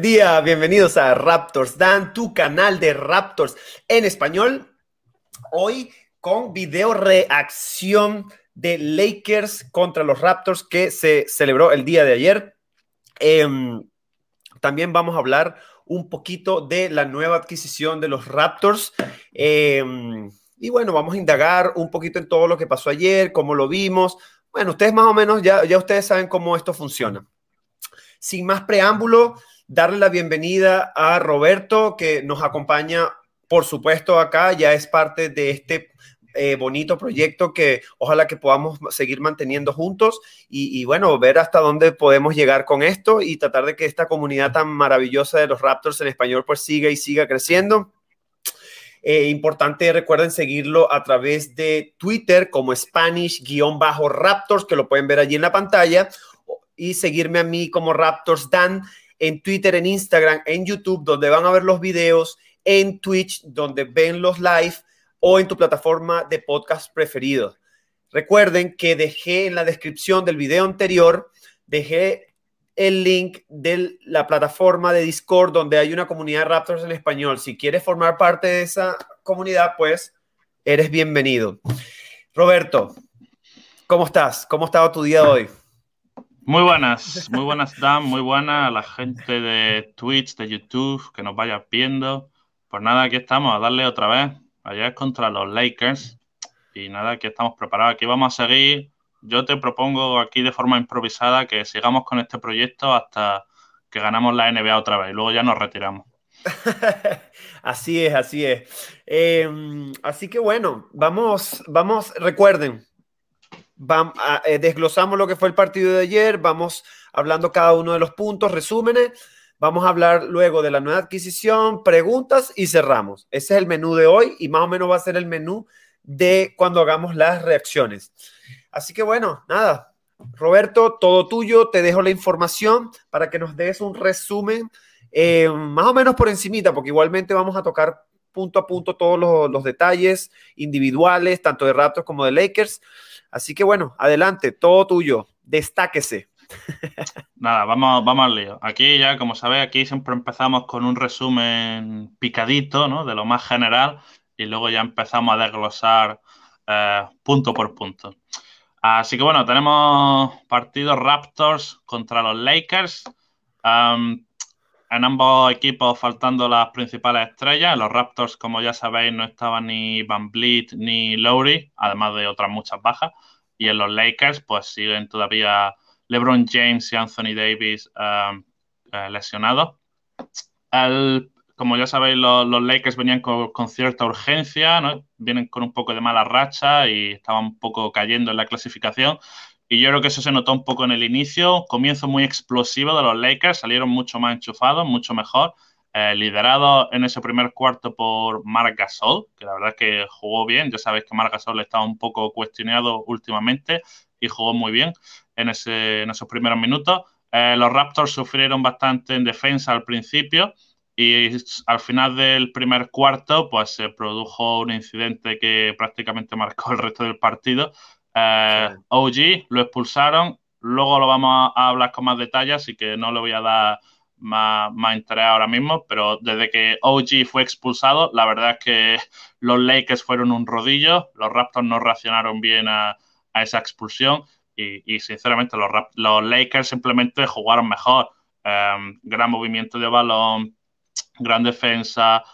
día, bienvenidos a Raptors Dan, tu canal de Raptors en español. Hoy con video reacción de Lakers contra los Raptors que se celebró el día de ayer. Em, también vamos a hablar un poquito de la nueva adquisición de los Raptors. Em, y bueno, vamos a indagar un poquito en todo lo que pasó ayer, cómo lo vimos. Bueno, ustedes más o menos ya, ya ustedes saben cómo esto funciona. Sin más preámbulo, darle la bienvenida a Roberto, que nos acompaña, por supuesto, acá, ya es parte de este eh, bonito proyecto que ojalá que podamos seguir manteniendo juntos y, bueno, ver hasta dónde podemos llegar con esto y tratar de que esta comunidad tan maravillosa de los Raptors en español pues siga y siga creciendo. Eh, importante, recuerden seguirlo a través de Twitter como Spanish-Raptors, que lo pueden ver allí en la pantalla, y seguirme a mí como Raptors Dan en Twitter, en Instagram, en YouTube, donde van a ver los videos, en Twitch, donde ven los live o en tu plataforma de podcast preferido. Recuerden que dejé en la descripción del video anterior, dejé el link de la plataforma de Discord donde hay una comunidad Raptors en español. Si quieres formar parte de esa comunidad, pues eres bienvenido. Roberto, ¿cómo estás? ¿Cómo ha estado tu día de hoy? Muy buenas, muy buenas, Dan, muy buenas a la gente de Twitch, de YouTube, que nos vaya viendo. Pues nada, aquí estamos a darle otra vez. Ayer es contra los Lakers. Y nada, aquí estamos preparados. Aquí vamos a seguir. Yo te propongo aquí de forma improvisada que sigamos con este proyecto hasta que ganamos la NBA otra vez. Y luego ya nos retiramos. así es, así es. Em, así que bueno, vamos, vamos, recuerden, Vamos, eh, desglosamos lo que fue el partido de ayer, vamos hablando cada uno de los puntos, resúmenes, vamos a hablar luego de la nueva adquisición, preguntas y cerramos. Ese es el menú de hoy y más o menos va a ser el menú de cuando hagamos las reacciones. Así que bueno, nada, Roberto, todo tuyo, te dejo la información para que nos des un resumen, eh, más o menos por encimita, porque igualmente vamos a tocar punto a punto todos los detalles individuales, tanto de Raptors como de Lakers. Así que bueno, adelante, todo tuyo, destáquese. Nada, vamos, vamos al lío. Aquí ya, como sabéis, aquí siempre empezamos con un resumen picadito, ¿no? De lo más general y luego ya empezamos a desglosar eh, punto por punto. Así que bueno, tenemos partido Raptors contra los Lakers en ambos equipos faltando las principales estrellas. En los Raptors, como ya sabéis, no estaban ni Van Vliet ni Lowry, además de otras muchas bajas. Y en los Lakers, pues siguen todavía LeBron James y Anthony Davis um, eh, lesionados. como ya sabéis, los, Lakers venían con, con, cierta urgencia, ¿no? vienen con un poco de mala racha y estaban un poco cayendo en la clasificación. Y yo creo que eso se notó un poco en el inicio, comienzo muy explosivo de los Lakers, salieron mucho más enchufados, mucho mejor, eh, liderado en ese primer cuarto por Marc Gasol, que la verdad es que jugó bien, ya sabéis que Marc Gasol estaba un poco cuestionado últimamente y jugó muy bien en, ese, en esos primeros minutos. Eh, los Raptors sufrieron bastante en defensa al principio y al final del primer cuarto pues se produjo un incidente que prácticamente marcó el resto del partido eh, OG lo expulsaron. Luego lo vamos a, hablar con más detalles, así que no le voy a dar más, interés ahora mismo. Pero desde que OG fue expulsado, la verdad es que los Lakers fueron un rodillo. Los Raptors no reaccionaron bien a, esa expulsión. Y, sinceramente, los, los, Lakers simplemente jugaron mejor. Em, gran movimiento de balón, gran defensa,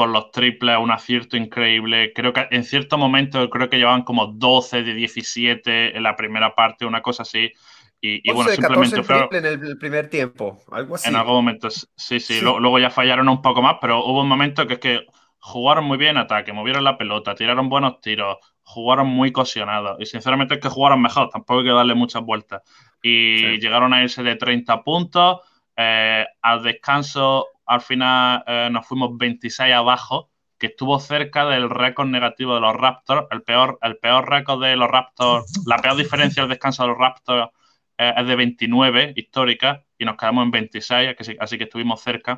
con los triples, un acierto increíble. Creo que en cierto momento creo que llevaban como 12 de 17 en la primera parte, una cosa así. Y, bueno, simplemente fue. en el primer tiempo, algo así. En algún momento, sí, sí, Luego, ya fallaron un poco más, pero hubo un momento que es que jugaron muy bien ataque, movieron la pelota, tiraron buenos tiros, jugaron muy cohesionados. Y sinceramente es que jugaron mejor, tampoco hay que darle muchas vueltas. Y llegaron a irse de 30 puntos. Eh, al descanso al final eh, nos fuimos 26 abajo, que estuvo cerca del récord negativo de los Raptors. El peor, el peor récord de los Raptors, la peor diferencia del descanso de los Raptors eh, es de 29 histórica y nos quedamos en 26, así que estuvimos cerca.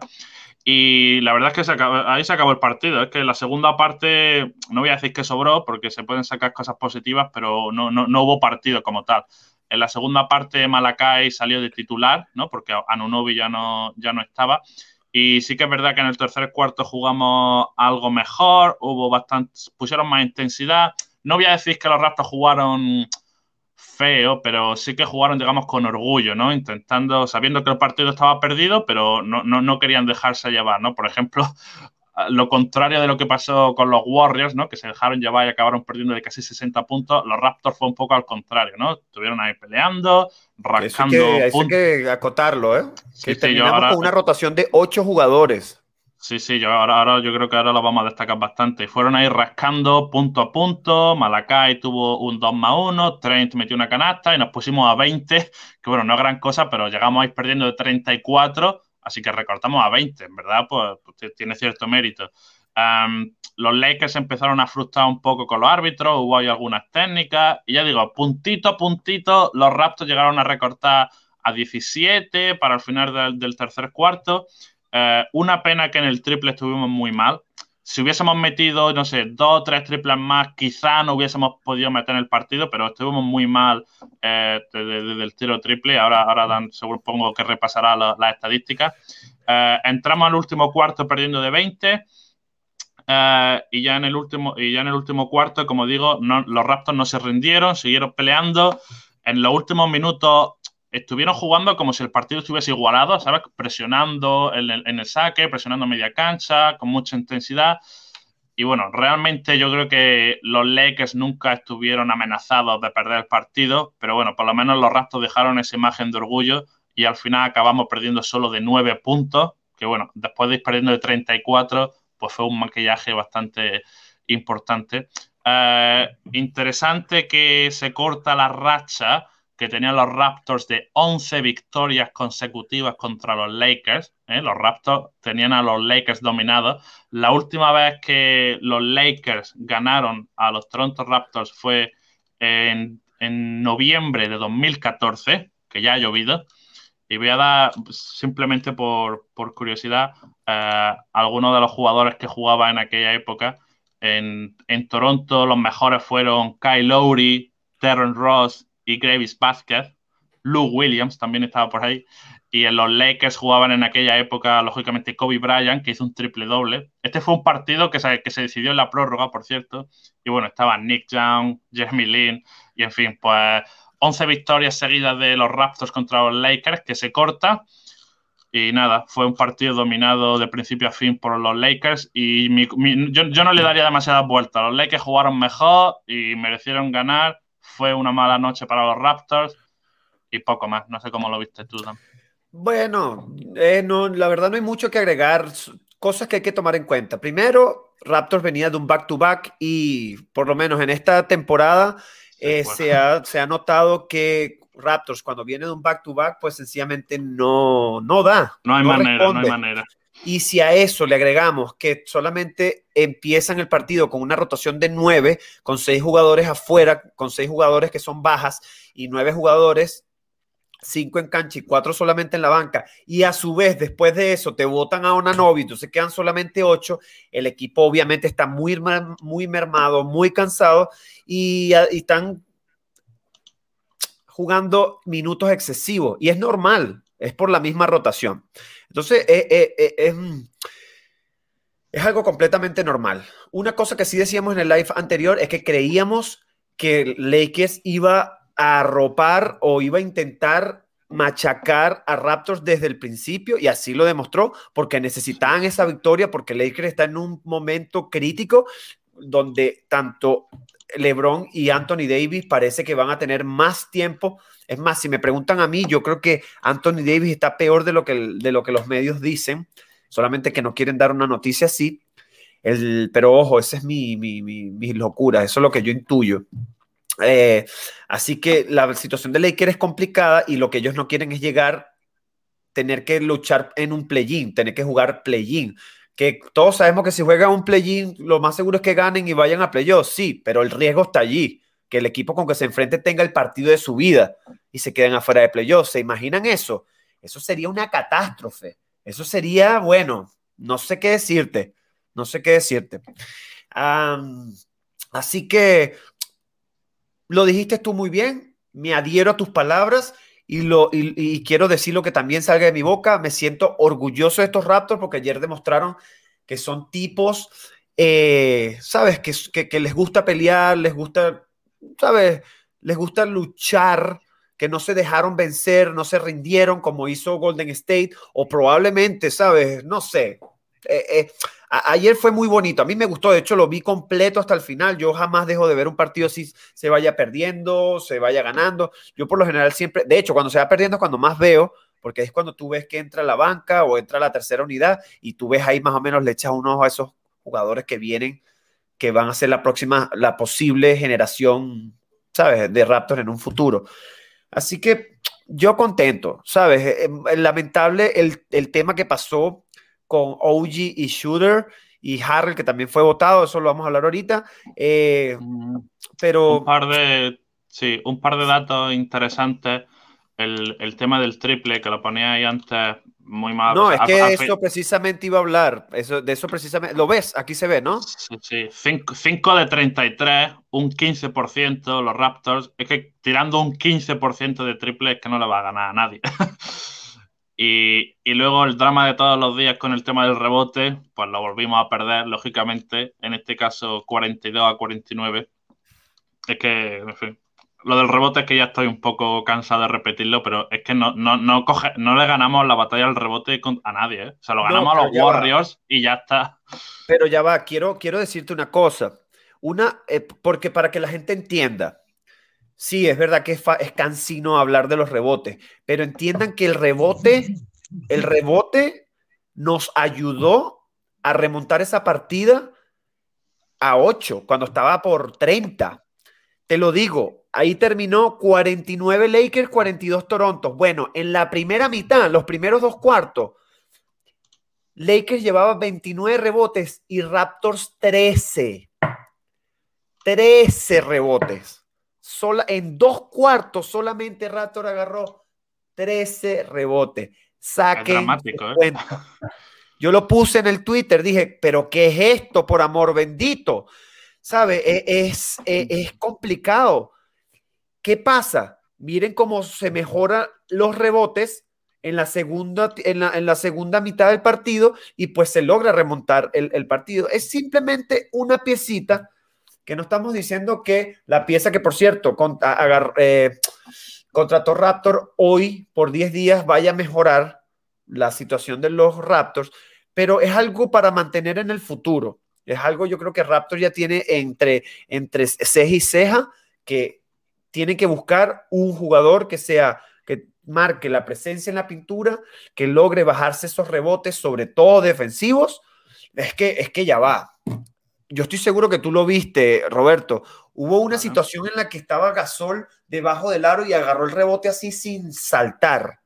Y la verdad es que ahí se acabó el partido. Es que la segunda parte, no voy a decir que sobró, porque se pueden sacar cosas positivas, pero no, no, no hubo partido como tal. En la segunda parte, Malakai salió de titular, ¿no? Porque Anunobi ya no, ya no estaba. Y sí que es verdad que en el tercer cuarto jugamos algo mejor, hubo bastante, pusieron más intensidad. No voy a decir que los Raptors jugaron feo, pero sí que jugaron, digamos, con orgullo, ¿no? Intentando, sabiendo que el partido estaba perdido, pero no, no, no querían dejarse llevar, ¿no? Por ejemplo, lo contrario de lo que pasó con los Warriors, ¿no? Que se dejaron llevar y acabaron perdiendo de casi 60 puntos. Los Raptors fue un poco al contrario, ¿no? Estuvieron ahí peleando, rascando. Hay que, acotarlo, ¿eh? que terminamos con una rotación de 8 jugadores. Sí, sí, yo ahora, ahora yo creo que ahora lo vamos a destacar bastante. Fueron ahí rascando punto a punto. Malakai tuvo un 2 más 1, Trent metió una canasta y nos pusimos a 20, que bueno, no es gran cosa, pero llegamos ahí perdiendo de 34 Así que recortamos a 20, en verdad, pues, pues tiene cierto mérito. los Lakers empezaron a frustrar un poco con los árbitros, hubo ahí algunas técnicas, y ya digo, puntito a puntito, los Raptors llegaron a recortar a 17 para el final del, tercer cuarto. Eh, una pena que en el triple estuvimos muy mal si hubiésemos metido, no sé, dos o tres triples más, quizá no hubiésemos podido meter en el partido, pero estuvimos muy mal eh, desde, el tiro triple. Ahora, ahora Dan, supongo que repasará las estadísticas. Eh, entramos al último cuarto perdiendo de 20. Eh, y, ya en el último, y ya en el último cuarto, como digo, los Raptors no se rindieron, siguieron peleando. En los últimos minutos estuvieron jugando como si el partido estuviese igualado, ¿sabes? Presionando en el, saque, presionando media cancha, con mucha intensidad. Y bueno, realmente yo creo que los Lakers nunca estuvieron amenazados de perder el partido, pero bueno, por lo menos los Raptors dejaron esa imagen de orgullo y al final acabamos perdiendo solo de nueve puntos, que bueno, después de ir perdiendo de 34, pues fue un maquillaje bastante importante. Eh, interesante que se corta la racha que tenían los Raptors de 11 victorias consecutivas contra los Lakers. ¿eh? Los Raptors tenían a los Lakers dominados. La última vez que los Lakers ganaron a los Toronto Raptors fue en, noviembre de 2014, que ya ha llovido. Y voy a dar, simplemente por, curiosidad, eh, algunos de los jugadores que jugaban en aquella época. En, en Toronto los mejores fueron Kyle Lowry, Terrence Ross y Gravis Vázquez. Lou Williams también estaba por ahí. Y en los Lakers jugaban en aquella época, lógicamente, Kobe Bryant, que hizo un triple doble. Este fue un partido que se, que se decidió en la prórroga, por cierto. Y bueno, estaban Nick Young, Jeremy Lin, y en fin, pues 11 victorias seguidas de los Raptors contra los Lakers, que se corta. Y nada, fue un partido dominado de principio a fin por los Lakers. Y yo, yo no le daría demasiadas vueltas. Los Lakers jugaron mejor y merecieron ganar fue una mala noche para los Raptors y poco más. No sé cómo lo viste tú, Dan. Bueno, eh, no, la verdad no hay mucho que agregar. Cosas que hay que tomar en cuenta. Primero, Raptors venía de un back-to-back y por lo menos en esta temporada eh, se, ha, se, ha, notado que Raptors cuando viene de un back-to-back, pues sencillamente no, no da. No hay manera, no hay manera. Y si a eso le agregamos que solamente empiezan el partido con una rotación de nueve, con seis jugadores afuera, con seis jugadores que son bajas y nueve jugadores, cinco en cancha y cuatro solamente en la banca, y a su vez después de eso te votan a una novia, entonces quedan solamente ocho, el equipo obviamente está muy, muy mermado, muy cansado y, y están jugando minutos excesivos y es normal, es por la misma rotación. Entonces, eh, eh, eh, es, algo completamente normal. Una cosa que sí decíamos en el live anterior es que creíamos que Lakers iba a arropar o iba a intentar machacar a Raptors desde el principio y así lo demostró porque necesitaban esa victoria porque Lakers está en un momento crítico donde tanto LeBron y Anthony Davis parece que van a tener más tiempo es más, si me preguntan a mí, yo creo que Anthony Davis está peor de lo que, de lo que los medios dicen, solamente que no quieren dar una noticia así. El, pero ojo, esa es mi, mi, locura, eso es lo que yo intuyo. Eh, así que la situación de Laker es complicada y lo que ellos no quieren es llegar, tener que luchar en un play-in, tener que jugar play-in. Que todos sabemos que si juegan un play-in, lo más seguro es que ganen y vayan a play-off, sí, pero el riesgo está allí que el equipo con que se enfrente tenga el partido de su vida y se queden afuera de playoffs. ¿Se imaginan eso? Eso sería una catástrofe. Eso sería, bueno, no sé qué decirte. No sé qué decirte. así que lo dijiste tú muy bien. me adhiero a tus palabras y, lo, y, quiero decir lo que también salga de mi boca. Me siento orgulloso de estos Raptors porque ayer demostraron que son tipos, eh, ¿sabes? Que, que, les gusta pelear, les gusta, ¿sabes? Les gusta luchar, que no se dejaron vencer, no se rindieron como hizo Golden State o probablemente, ¿sabes? No sé. Eh, eh, ayer fue muy bonito, a mí me gustó, de hecho lo vi completo hasta el final, yo jamás dejo de ver un partido si se vaya perdiendo, se vaya ganando, yo por lo general siempre, de hecho cuando se va perdiendo es cuando más veo, porque es cuando tú ves que entra la banca o entra la tercera unidad y tú ves ahí más o menos le echas un ojo a esos jugadores que vienen, que van a ser la próxima, la posible generación, ¿sabes?, de Raptors en un futuro. Así que yo contento, ¿sabes? Eh, lamentable el, el tema que pasó con OG y Shooter y Harrell, que también fue votado, eso lo vamos a hablar ahorita. Eh, pero. Un par de. Sí, un par de datos interesantes. El, el tema del triple, que lo ponía ahí antes muy mal. No, es que eso precisamente iba a hablar. Eso, de eso precisamente. Lo ves, aquí se ve, ¿no? Sí, sí. 5 de 33, un 15%, los Raptors. Es que tirando un 15% de triple es que no le va a ganar a nadie. Y, luego el drama de todos los días con el tema del rebote, pues lo volvimos a perder, lógicamente, en este caso 42 a 49. Es que, en fin, lo del rebote es que ya estoy un poco cansado de repetirlo, pero es que no, no, no, coge, no le ganamos la batalla al rebote a nadie. ¿eh? O sea, lo ganamos a los Warriors y ya está. Pero ya va, quiero, quiero decirte una cosa. Una, eh, porque para que la gente entienda, Sí, es verdad que es, cansino hablar de los rebotes, pero entiendan que el rebote, el rebote nos ayudó a remontar esa partida a 8, cuando estaba por 30. Te lo digo, ahí terminó 49 Lakers, 42 Toronto. Bueno, en la primera mitad, los primeros dos cuartos, Lakers llevaba 29 rebotes y Raptors 13. 13 rebotes en dos cuartos solamente Raptor agarró 13 rebotes. Saquen. ¿eh? Yo lo puse en el Twitter, dije, pero ¿qué es esto, por amor bendito? ¿Sabe? E, es, e, es, complicado. ¿Qué pasa? Miren cómo se mejoran los rebotes en la segunda, en la, segunda mitad del partido y pues se logra remontar el, el partido. Es simplemente una piecita que no estamos diciendo que la pieza que, por cierto, eh, contrató Raptor hoy por 10 días vaya a mejorar la situación de los Raptors, pero es algo para mantener en el futuro. Es algo yo creo que Raptor ya tiene entre, entre ceja y ceja que tiene que buscar un jugador que sea que marque la presencia en la pintura, que logre bajarse esos rebotes, sobre todo defensivos. Es que, es que ya va yo estoy seguro que tú lo viste, Roberto. Hubo una situación en la que estaba Gasol debajo del aro y agarró el rebote así sin saltar.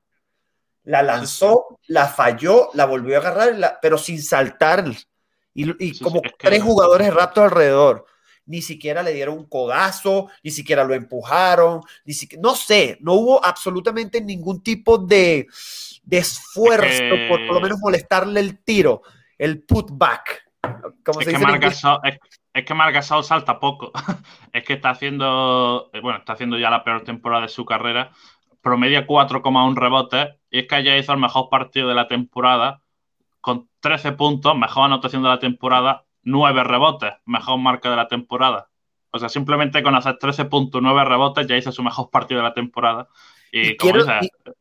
La lanzó, la falló, la volvió a agarrar, pero sin saltar. Y, como tres jugadores raptos alrededor. Ni siquiera le dieron un codazo, ni siquiera lo empujaron, ni siquiera, no sé, no hubo absolutamente ningún tipo de, esfuerzo por por lo menos molestarle el tiro, el putback es, que es, que salta poco. es que está haciendo, eh, bueno, está haciendo ya la peor temporada de su carrera. Promedia 4,1 rebotes. Y es que ya hizo el mejor partido de la temporada con 13 puntos, mejor anotación de la temporada, 9 rebotes, mejor marca de la temporada. O sea, simplemente con hacer 13.9 rebotes ya hizo su mejor partido de la temporada.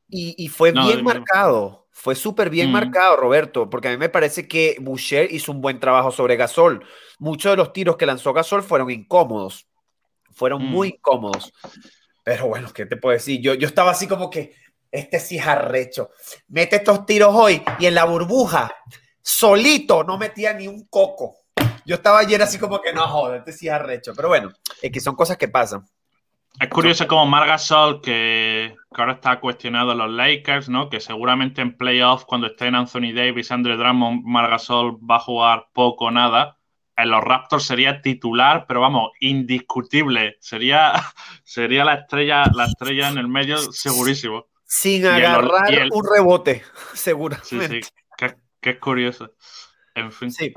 Y, y, fue bien marcado. Fue súper bien mm. marcado, Roberto, porque a mí me parece que Boucher hizo un buen trabajo sobre Gasol. Muchos de los tiros que lanzó Gasol fueron incómodos, fueron mm. muy incómodos. Pero bueno, ¿qué te puedo decir? Yo, yo estaba así como que, este sí es arrecho. Mete estos tiros hoy y en la burbuja, solito, no metía ni un coco. Yo estaba ayer así como que no joder, este sí es arrecho. Pero bueno, es que son cosas que pasan. Es curioso como Margasol, que, que ahora está cuestionado en los Lakers, ¿no? Que seguramente en playoffs, cuando estén Anthony Davis, Andre Drummond, Margasol va a jugar poco o nada. En los Raptors sería titular, pero vamos, indiscutible. Sería, sería la estrella, la estrella en el medio, segurísimo. Sin agarrar un rebote, seguramente. Sí, sí, que, es curioso. En fin. Sí.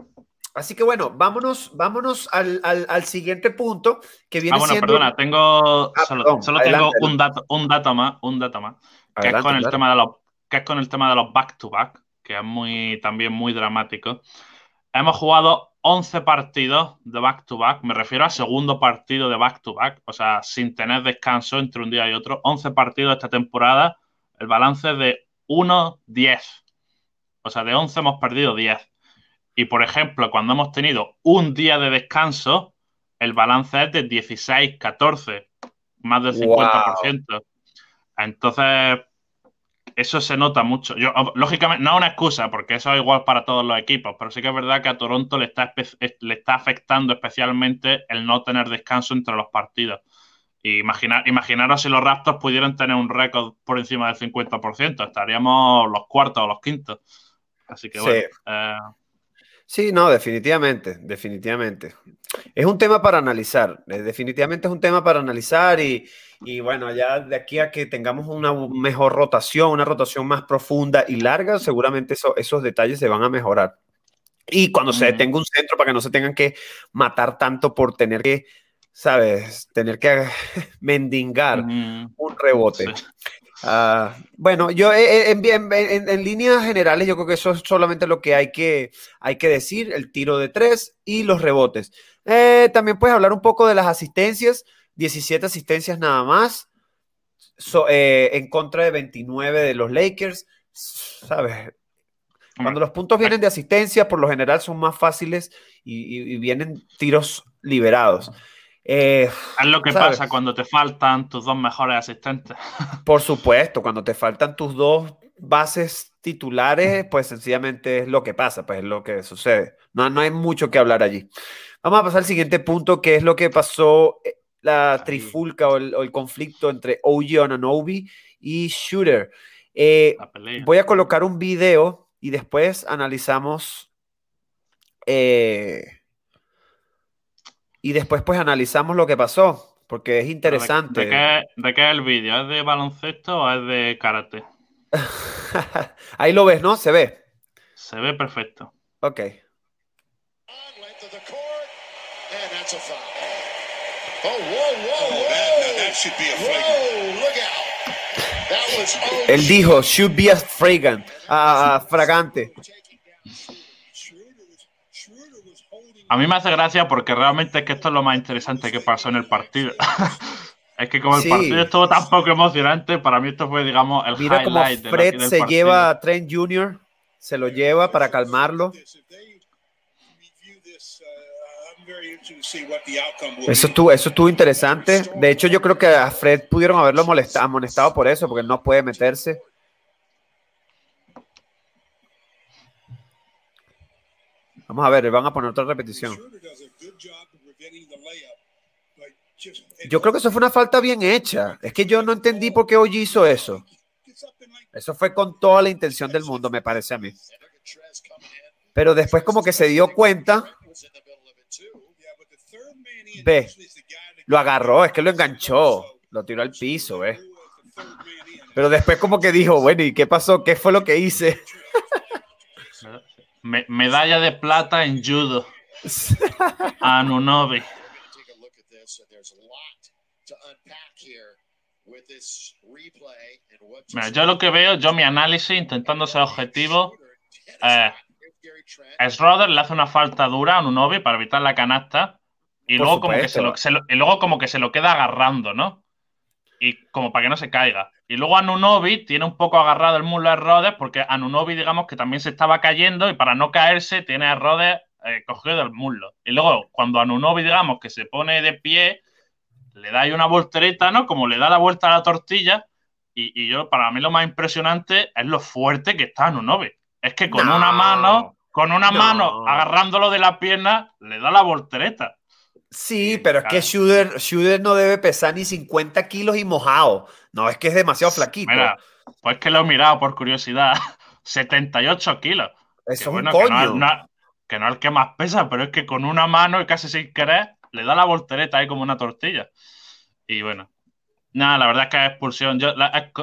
Así que bueno, vámonos, vámonos al, al, siguiente punto que viene ah, bueno, perdona, tengo ah, solo, solo tengo un dato, un dato más, un dato más, que es con el tema de los que es con el tema de los back to back, que es muy también muy dramático. Hemos jugado 11 partidos de back to back, me refiero al segundo partido de back to back, o sea, sin tener descanso entre un día y otro, 11 partidos esta temporada, el balance es de 1-10. O sea, de 11 hemos perdido 10. Y por ejemplo, cuando hemos tenido un día de descanso, el balance es de 16-14, más del 50%. Entonces, eso se nota mucho. Yo, lógicamente, no es una excusa, porque eso es igual para todos los equipos, pero sí que es verdad que a Toronto le está, le está afectando especialmente el no tener descanso entre los partidos. Y imaginar, imaginaros si los Raptors pudieran tener un récord por encima del 50%, estaríamos los cuartos o los quintos. Así que bueno. Eh, Sí, no, definitivamente, definitivamente. Es un tema para analizar, eh, definitivamente es un tema para analizar y, bueno, ya de aquí a que tengamos una mejor rotación, una rotación más profunda y larga, seguramente esos detalles se van a mejorar. Y cuando se detenga un centro para que no se tengan que matar tanto por tener que, ¿sabes? Tener que mendigar un rebote. Ah, bueno, yo eh, eh, en, líneas generales yo creo que eso es solamente lo que hay que, hay que decir, el tiro de tres y los rebotes. Eh, también puedes hablar un poco de las asistencias, 17 asistencias nada más, en contra de 29 de los Lakers, ¿sabes? Cuando los puntos vienen de asistencia, por lo general son más fáciles y vienen tiros liberados. Eh, es lo que pasa cuando te faltan tus dos mejores asistentes. Por supuesto, cuando te faltan tus dos bases titulares, pues sencillamente es lo que pasa, pues es lo que sucede. No, no hay mucho que hablar allí. Vamos a pasar al siguiente punto, que es lo que pasó, eh, la trifulca o el, conflicto entre OG Ananobi y Shooter. Eh, voy a colocar un video y después analizamos eh, y después pues analizamos lo que pasó, porque es interesante. ¿De, qué, es el vídeo? ¿Es de baloncesto o es de karate? Ahí lo ves, ¿no? Se ve. Se ve perfecto. Ok. Él dijo, should be a fragrant, fragante. A mí me hace gracia porque realmente es que esto es lo más interesante que pasó en el partido. es que como el partido estuvo tan poco emocionante, para mí esto fue, digamos, el Mira highlight como Fred se lleva a Trent Jr., se lo lleva para calmarlo. Eso estuvo, eso estuvo interesante. De hecho, yo creo que a Fred pudieron haberlo molestado, amonestado por eso, porque no puede meterse. Vamos a ver, van a poner otra repetición. Yo creo que eso fue una falta bien hecha. Es que yo no entendí por qué hoy hizo eso. Eso fue con toda la intención del mundo, me parece a mí. Pero después como que se dio cuenta. Ve, lo agarró, es que lo enganchó, lo tiró al piso, ve. Pero después como que dijo, bueno, ¿y qué pasó? ¿Qué fue lo que hice? Medalla de plata en judo. Anunobi. Mira, yo lo que veo, yo mi análisis, intentando ser objetivo, eh, Schroeder le hace una falta dura a Anunobi para evitar la canasta y luego, como que se lo, y luego como que se lo queda agarrando, ¿no? Y como para que no se caiga. Y luego Anunobi tiene un poco agarrado el muslo a Rhodes porque Anunobi, digamos que también se estaba cayendo y para no caerse tiene a Rhodes eh, cogido del muslo. Y luego cuando Anunobi, digamos que se pone de pie, le da ahí una voltereta, ¿no? Como le da la vuelta a la tortilla. Y, yo, para mí lo más impresionante es lo fuerte que está Anunobi. Es que con una mano, con una mano agarrándolo de la pierna, le da la voltereta. Sí, pero es que Shooter, no debe pesar ni 50 kilos y mojado. No, es que es demasiado flaquito. Mira, pues que lo he mirado por curiosidad. 78 kilos. Eso es un coño. Que no, es el que más pesa, pero es que con una mano y casi sin querer le da la voltereta ahí como una tortilla. Y bueno, nada, la verdad es que es expulsión. Yo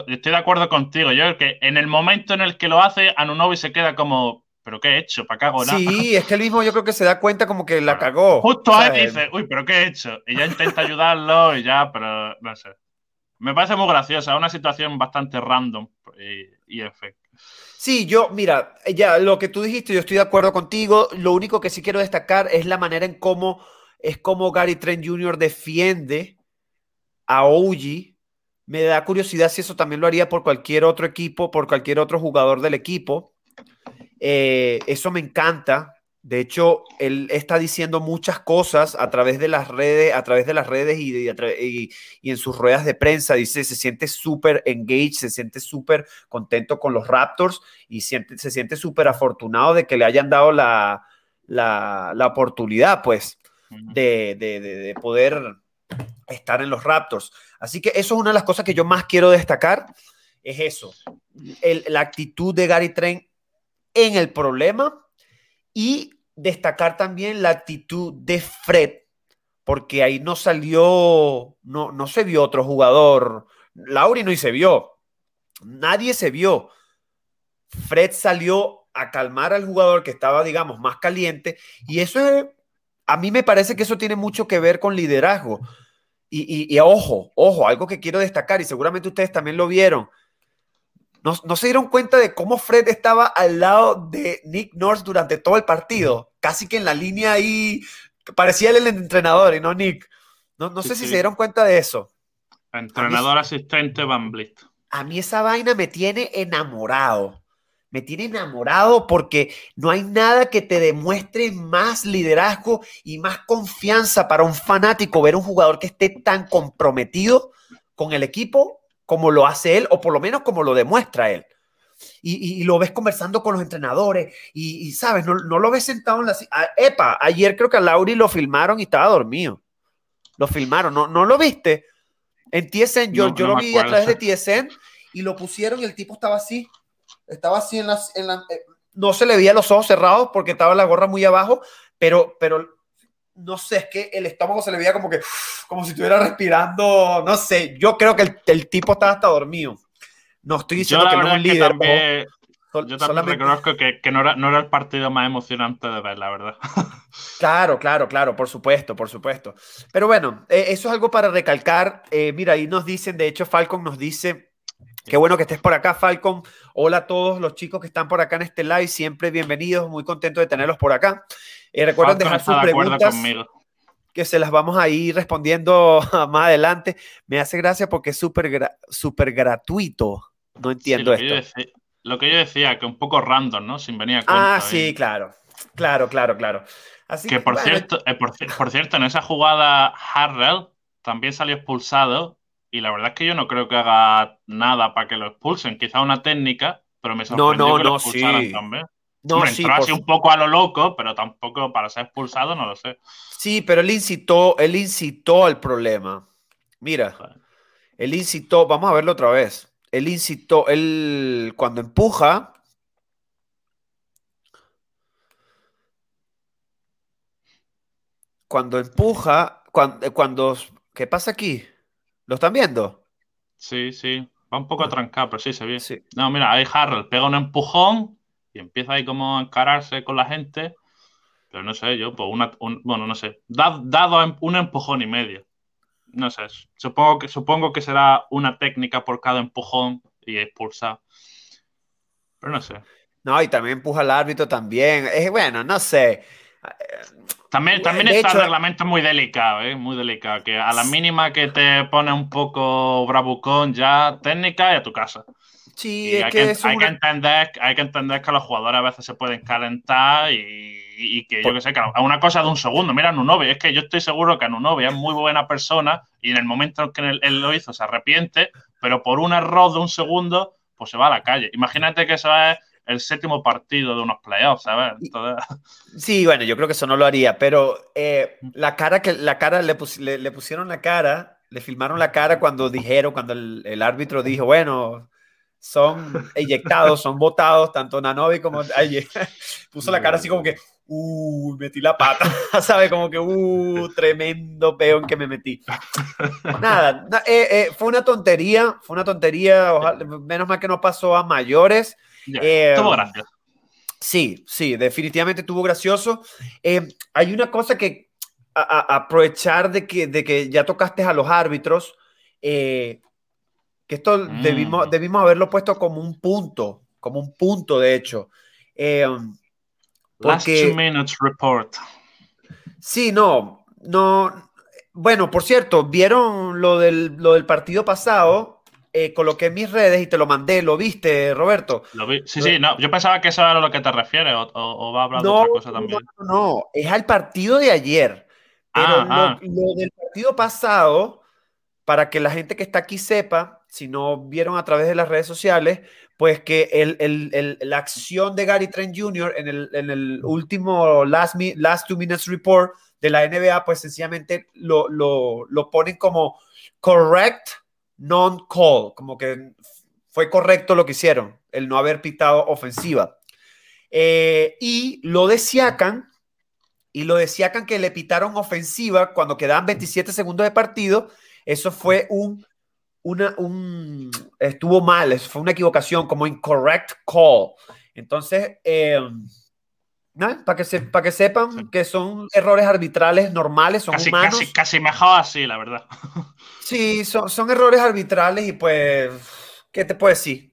estoy de acuerdo contigo. Yo creo que en el momento en el que lo hace, Anunobi se queda como ¿pero qué he hecho? ¿Para cago nada? Sí, es que él mismo yo creo que se da cuenta como que la cagó. Justo ahí dice, uy, ¿pero qué he hecho? Y ya intenta ayudarlo y ya, pero no sé. Me parece muy graciosa, una situación bastante random y, y efecto. Sí, yo, mira, ya lo que tú dijiste, yo estoy de acuerdo contigo. Lo único que sí quiero destacar es la manera en cómo es como Gary Trent Jr. defiende a OG. Me da curiosidad si eso también lo haría por cualquier otro equipo, por cualquier otro jugador del equipo. Eh, eso me encanta. De hecho, él está diciendo muchas cosas a través de las redes, a través de las redes y, y, en sus ruedas de prensa. Dice, se siente súper engaged, se siente súper contento con los Raptors y siente, se siente súper afortunado de que le hayan dado la, la, oportunidad, pues, de, de, poder estar en los Raptors. Así que eso es una de las cosas que yo más quiero destacar, es eso, la actitud de Gary Trent en el problema y destacar también la actitud de Fred, porque ahí no salió, no, no se vio otro jugador. Lauri no se vio. Nadie se vio. Fred salió a calmar al jugador que estaba, digamos, más caliente. Y eso es, a mí me parece que eso tiene mucho que ver con liderazgo. Y, y ojo, ojo, algo que quiero destacar, y seguramente ustedes también lo vieron. ¿No, se dieron cuenta de cómo Fred estaba al lado de Nick Nurse durante todo el partido? Casi que en la línea ahí parecía él el entrenador y no Nick. No, sé si se dieron cuenta de eso. Entrenador asistente Van Blit. A mí esa vaina me tiene enamorado. Me tiene enamorado porque no hay nada que te demuestre más liderazgo y más confianza para un fanático ver un jugador que esté tan comprometido con el equipo como lo hace él, o por lo menos como lo demuestra él. Y, lo ves conversando con los entrenadores y, sabes, no, lo ves sentado en la... epa, ayer creo que a Lauri lo filmaron y estaba dormido. Lo filmaron, ¿no, no lo viste? En TSN, yo, yo lo vi a través de TSN y lo pusieron y el tipo estaba así. Estaba así en las... En la, eh, no se le veía los ojos cerrados porque estaba la gorra muy abajo, pero, pero no sé, es que el estómago se le veía como que, como si estuviera respirando, no sé, yo creo que el, tipo estaba hasta dormido. No estoy diciendo que no es un líder. yo también reconozco que, no, era, el partido más emocionante de ver, la verdad. Claro, claro, claro, por supuesto, por supuesto. Pero bueno, eh, eso es algo para recalcar. Eh, mira, ahí nos dicen, de hecho, Falcon nos dice, qué bueno que estés por acá, Falcon. Hola a todos los chicos que están por acá en este live, siempre bienvenidos, muy contento de tenerlos por acá. Eh, recuerden dejar sus preguntas que se las vamos a ir respondiendo más adelante. Me hace gracia porque es súper super gratuito. No entiendo esto. lo que yo decía, que un poco random, ¿no? Sin venir a cuenta. Ah, sí, claro. Claro, claro, claro. Así que, por, cierto, eh, por, cierto, en esa jugada Harrell también salió expulsado y la verdad es que yo no creo que haga nada para que lo expulsen. Quizá una técnica, pero me sorprendió no, no, que lo expulsaran sí. también. No, sí, así un poco a lo loco, pero tampoco para ser expulsado, no lo sé. Sí, pero él incitó, él incitó al problema. Mira, él incitó, vamos a verlo otra vez. Él incitó, él cuando empuja. Cuando empuja, cuando, cuando ¿qué pasa aquí? ¿Lo están viendo? Sí, sí. Va un poco ah. atrancado, pero sí se ve. Sí. No, mira, ahí Harrell pega un empujón y empieza ahí como a encararse con la gente, pero no sé, yo, pues una, bueno, no sé, dado, em, un empujón y medio. No sé, supongo que, supongo que será una técnica por cada empujón y expulsa. Pero no sé. No, y también empuja al árbitro también. Es bueno, no sé. También, también está el reglamento muy delicado, ¿eh? muy delicado. Que a la mínima que te pone un poco bravucón, ya técnica y a tu casa. Sí, hay, que, hay, que entender, hay que entender que los jugadores a veces se pueden calentar y, que yo que sé, que a una cosa de un segundo. Mira, Nunovi, es que yo estoy seguro que Nunovi es muy buena persona y en el momento en que él, lo hizo se arrepiente, pero por un error de un segundo, pues se va a la calle. Imagínate que eso es el séptimo partido de unos playoffs, ¿sabes? Sí, bueno, yo creo que eso no lo haría, pero eh, la cara que la cara le, le, pusieron la cara, le filmaron la cara cuando dijeron, cuando el, el árbitro dijo, bueno, son eyectados, son votados, tanto Nanobi como Ay, puso la cara así como que, uh, metí la pata, ¿sabe? Como que, uh, tremendo peón que me metí. Nada, eh, eh, fue una tontería, fue una tontería, menos mal que no pasó a mayores. Eh, gracias. Sí, sí, definitivamente tuvo gracioso. Hay una cosa que aprovechar de que, de que ya tocaste a los árbitros, eh, que esto mm. debimos, debimos haberlo puesto como un punto, como un punto de hecho. Eh, Last two minutes report. Sí, no, no. Bueno, por cierto, ¿vieron lo del, lo del partido pasado? Eh, coloqué en mis redes y te lo mandé, ¿lo viste, Roberto? Lo vi. Sí, sí, no, yo pensaba que eso era a lo que te refieres o, va a hablar de otra cosa también. No, no, es al partido de ayer. Pero ah, ah. lo, del partido pasado, para que la gente que está aquí sepa, si no vieron a través de las redes sociales, pues que el, la acción de Gary Trent Jr. en el, en el último last, last Two Minutes Report de la NBA, pues sencillamente lo, lo, lo ponen como correct non-call, como que fue correcto lo que hicieron, el no haber pitado ofensiva. Eh, y lo de Siakan, y lo de Siakan que le pitaron ofensiva cuando quedaban 27 segundos de partido, eso fue un, una, un, estuvo mal, fue una equivocación, como incorrect call. Entonces, eh, para que, se, para que sepan que son errores arbitrales normales, son casi, humanos. Casi, casi mejor así, la verdad. Sí, son, son errores arbitrales y pues, ¿qué te puedo decir?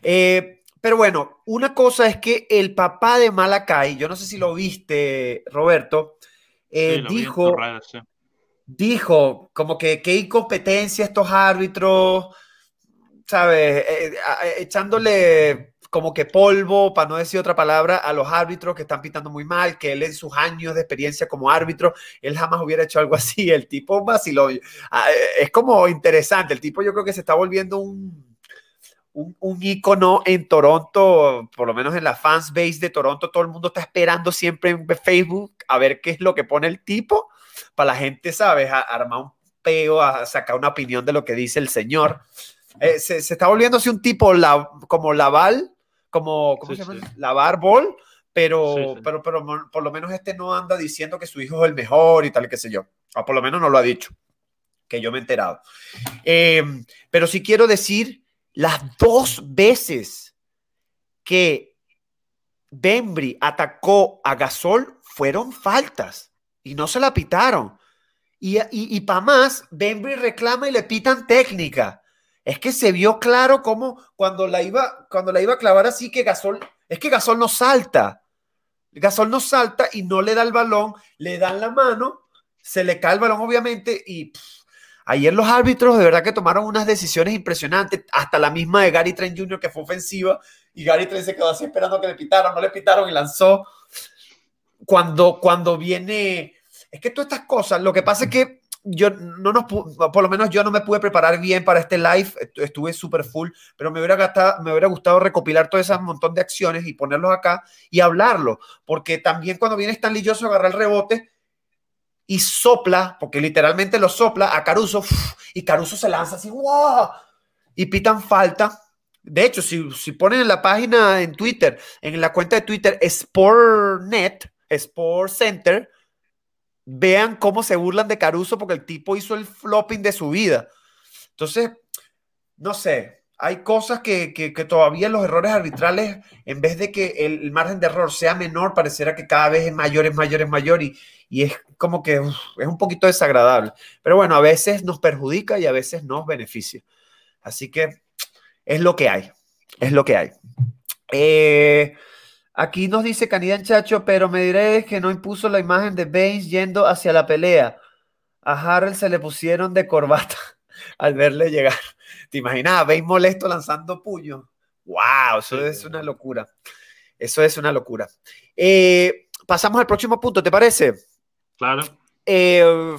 Eh, pero bueno, una cosa es que el papá de Malakai, yo no sé si lo viste, Roberto, eh, dijo, dijo como que qué incompetencia estos árbitros, ¿sabes? Eh, echándole como que polvo, para no decir otra palabra, a los árbitros que están pitando muy mal, que él en sus años de experiencia como árbitro, él jamás hubiera hecho algo así. El tipo vaciló. Ah, es como interesante. El tipo yo creo que se está volviendo un, un, un ícono en Toronto, por lo menos en la fans base de Toronto. Todo el mundo está esperando siempre en Facebook a ver qué es lo que pone el tipo para la gente, ¿sabes? A, armar un peo, a sacar una opinión de lo que dice el señor. Eh, se, se, está volviendo así un tipo la, como Laval, como, ¿cómo se llama? Lavar bol, pero, pero, pero por lo menos este no anda diciendo que su hijo es el mejor y tal, qué sé yo. O por lo menos no lo ha dicho, que yo me he enterado. Em, pero sí quiero decir, las dos veces que Bembry atacó a Gasol fueron faltas y no se la pitaron. Y, y, y para más, Bembry reclama y le pitan técnica es que se vio claro cómo cuando la iba, cuando la iba a clavar así que Gasol, es que Gasol no salta. Gasol no salta y no le da el balón, le dan la mano, se le cae el balón obviamente y ayer los árbitros de verdad que tomaron unas decisiones impresionantes, hasta la misma de Gary Trent Jr. que fue ofensiva y Gary Trent se quedó así esperando que le pitaran, no le pitaron y lanzó. Cuando, cuando viene, es que todas estas cosas, lo que pasa es que yo no nos, por lo menos yo no me pude preparar bien para este live, estuve súper full, pero me hubiera, gastado, me hubiera gustado recopilar todo ese montón de acciones y ponerlos acá y hablarlo, porque también cuando viene Stanley Johnson agarra el rebote y sopla, porque literalmente lo sopla a Caruso y Caruso se lanza así, ¡wow! Y pitan falta. De hecho, si, si ponen en la página en Twitter, en la cuenta de Twitter Sportnet, Sport Center, vean cómo se burlan de Caruso porque el tipo hizo el flopping de su vida. Entonces, no sé, hay cosas que, que, todavía los errores arbitrales, en vez de que el, margen de error sea menor, parecerá que cada vez es mayor, es mayor, es mayor y, y es como que es un poquito desagradable. Pero bueno, a veces nos perjudica y a veces nos beneficia. Así que es lo que hay, es lo que hay. Eh, Aquí nos dice Canidán Chacho, pero me diré que no impuso la imagen de Baines yendo hacia la pelea. A Harrell se le pusieron de corbata al verle llegar. ¿Te imaginas Baines molesto lanzando puño? ¡Wow! Eso es una locura. Eso es una locura. Eh, pasamos al próximo punto, ¿te parece? Claro. Eh,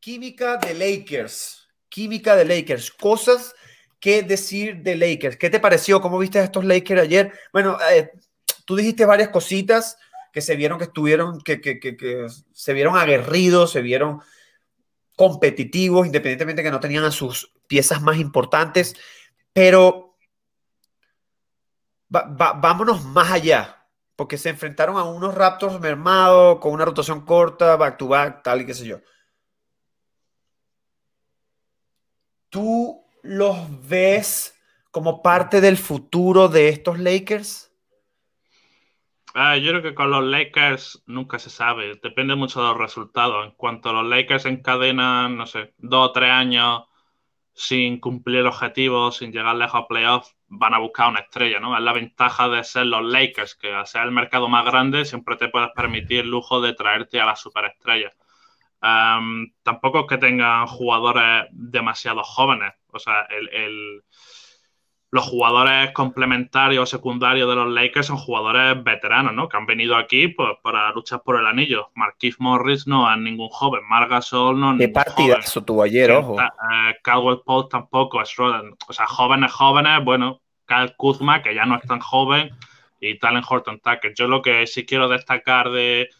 química de Lakers. Química de Lakers. Cosas ¿Qué decir de Lakers? ¿Qué te pareció? ¿Cómo viste a estos Lakers ayer? Bueno, eh, tú dijiste varias cositas que se vieron que estuvieron, que, que, que, se vieron aguerridos, se vieron competitivos, independientemente que no tenían a sus piezas más importantes, pero vámonos más allá, porque se enfrentaron a unos Raptors mermados, con una rotación corta, back to back, tal y qué sé yo. ¿Tú los ves como parte del futuro de estos Lakers? Ah, yo creo que con los Lakers nunca se sabe, depende mucho de los resultados. En cuanto los Lakers encadenan, no sé, dos o tres años sin cumplir objetivos, sin llegar lejos a playoffs, van a buscar una estrella, ¿no? Es la ventaja de ser los Lakers, que al ser el mercado más grande siempre te puedes permitir el lujo de traerte a la superestrella. tampoco es que tengan jugadores demasiado jóvenes, o sea, el los jugadores complementarios o secundarios de los Lakers son jugadores veteranos, ¿no? Que han venido aquí pues, para luchar por el anillo. Marquise Morris no es ningún joven. Margasol no es ningún joven. Qué tuvo ayer, ojo. Eh, Caldwell Post tampoco es O sea, jóvenes, jóvenes, bueno, Kyle Kuzma, que ya no es tan joven, y Talen Horton Tucker. Yo lo que sí quiero destacar de,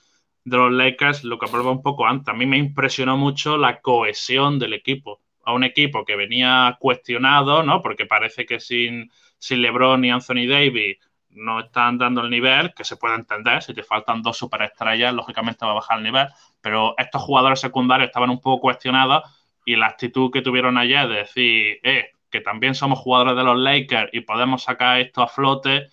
de los Lakers, lo que hablaba un poco antes, a mí me impresionó mucho la cohesión del equipo a un equipo que venía cuestionado, ¿no? Porque parece que sin, sin LeBron y Anthony Davis no están dando el nivel, que se puede entender, si te faltan dos superestrellas, lógicamente va a bajar el nivel, pero estos jugadores secundarios estaban un poco cuestionados y la actitud que tuvieron ayer de decir, eh, que también somos jugadores de los Lakers y podemos sacar esto a flote,